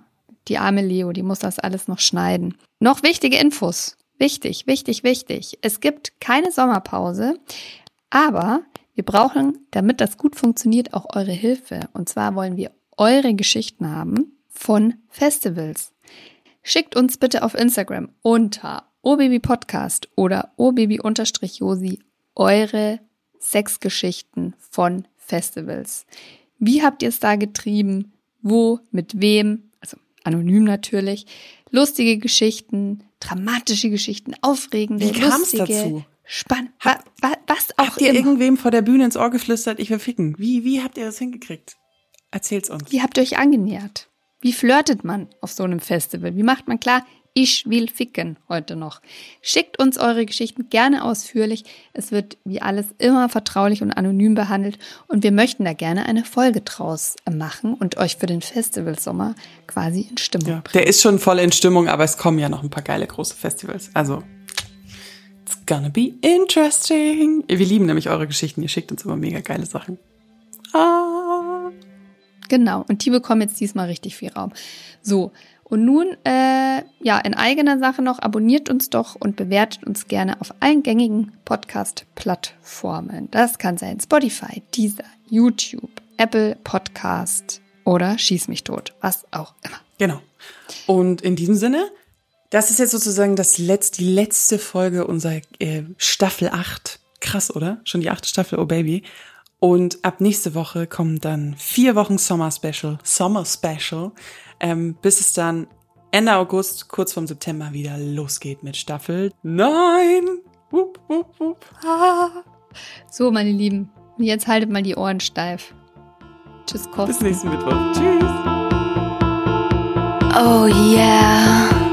Die arme Leo, die muss das alles noch schneiden. Noch wichtige Infos. Wichtig, wichtig, wichtig. Es gibt keine Sommerpause, aber wir brauchen, damit das gut funktioniert, auch eure Hilfe. Und zwar wollen wir eure Geschichten haben von Festivals. Schickt uns bitte auf Instagram unter obabypodcast oder obaby-josi eure Sexgeschichten von Festivals. Wie habt ihr es da getrieben? Wo? Mit wem? Also anonym natürlich. Lustige Geschichten, dramatische Geschichten, aufregende, Wie kam es lustige, dazu? spannend, wa, wa, was auch Habt ihr immer. irgendwem vor der Bühne ins Ohr geflüstert, ich will ficken? Wie, wie habt ihr das hingekriegt? Erzählt's uns. Wie habt ihr euch angenähert? Wie flirtet man auf so einem Festival? Wie macht man klar, ich will ficken heute noch? Schickt uns eure Geschichten gerne ausführlich. Es wird wie alles immer vertraulich und anonym behandelt und wir möchten da gerne eine Folge draus machen und euch für den Festivalsommer quasi in Stimmung Ja, bringen. der ist schon voll in Stimmung, aber es kommen ja noch ein paar geile große Festivals. Also, it's gonna be interesting. Wir lieben nämlich eure Geschichten. Ihr schickt uns immer mega geile Sachen. Ah. Genau, und die bekommen jetzt diesmal richtig viel Raum. So, und nun, äh, ja, in eigener Sache noch, abonniert uns doch und bewertet uns gerne auf allen gängigen Podcast-Plattformen. Das kann sein Spotify, Deezer, YouTube, Apple Podcast oder Schieß mich tot, was auch immer. Genau. Und in diesem Sinne, das ist jetzt sozusagen das letzte, die letzte Folge unserer äh, Staffel 8. Krass, oder? Schon die achte Staffel, oh Baby. Und ab nächste Woche kommen dann vier Wochen Sommer Special, Sommer Special, ähm, bis es dann Ende August, kurz vorm September wieder losgeht mit Staffel 9. Wupp, wupp, wupp. Ah. So, meine Lieben, jetzt haltet mal die Ohren steif. Tschüss, Kosten. Bis nächsten Mittwoch. Tschüss. Oh yeah.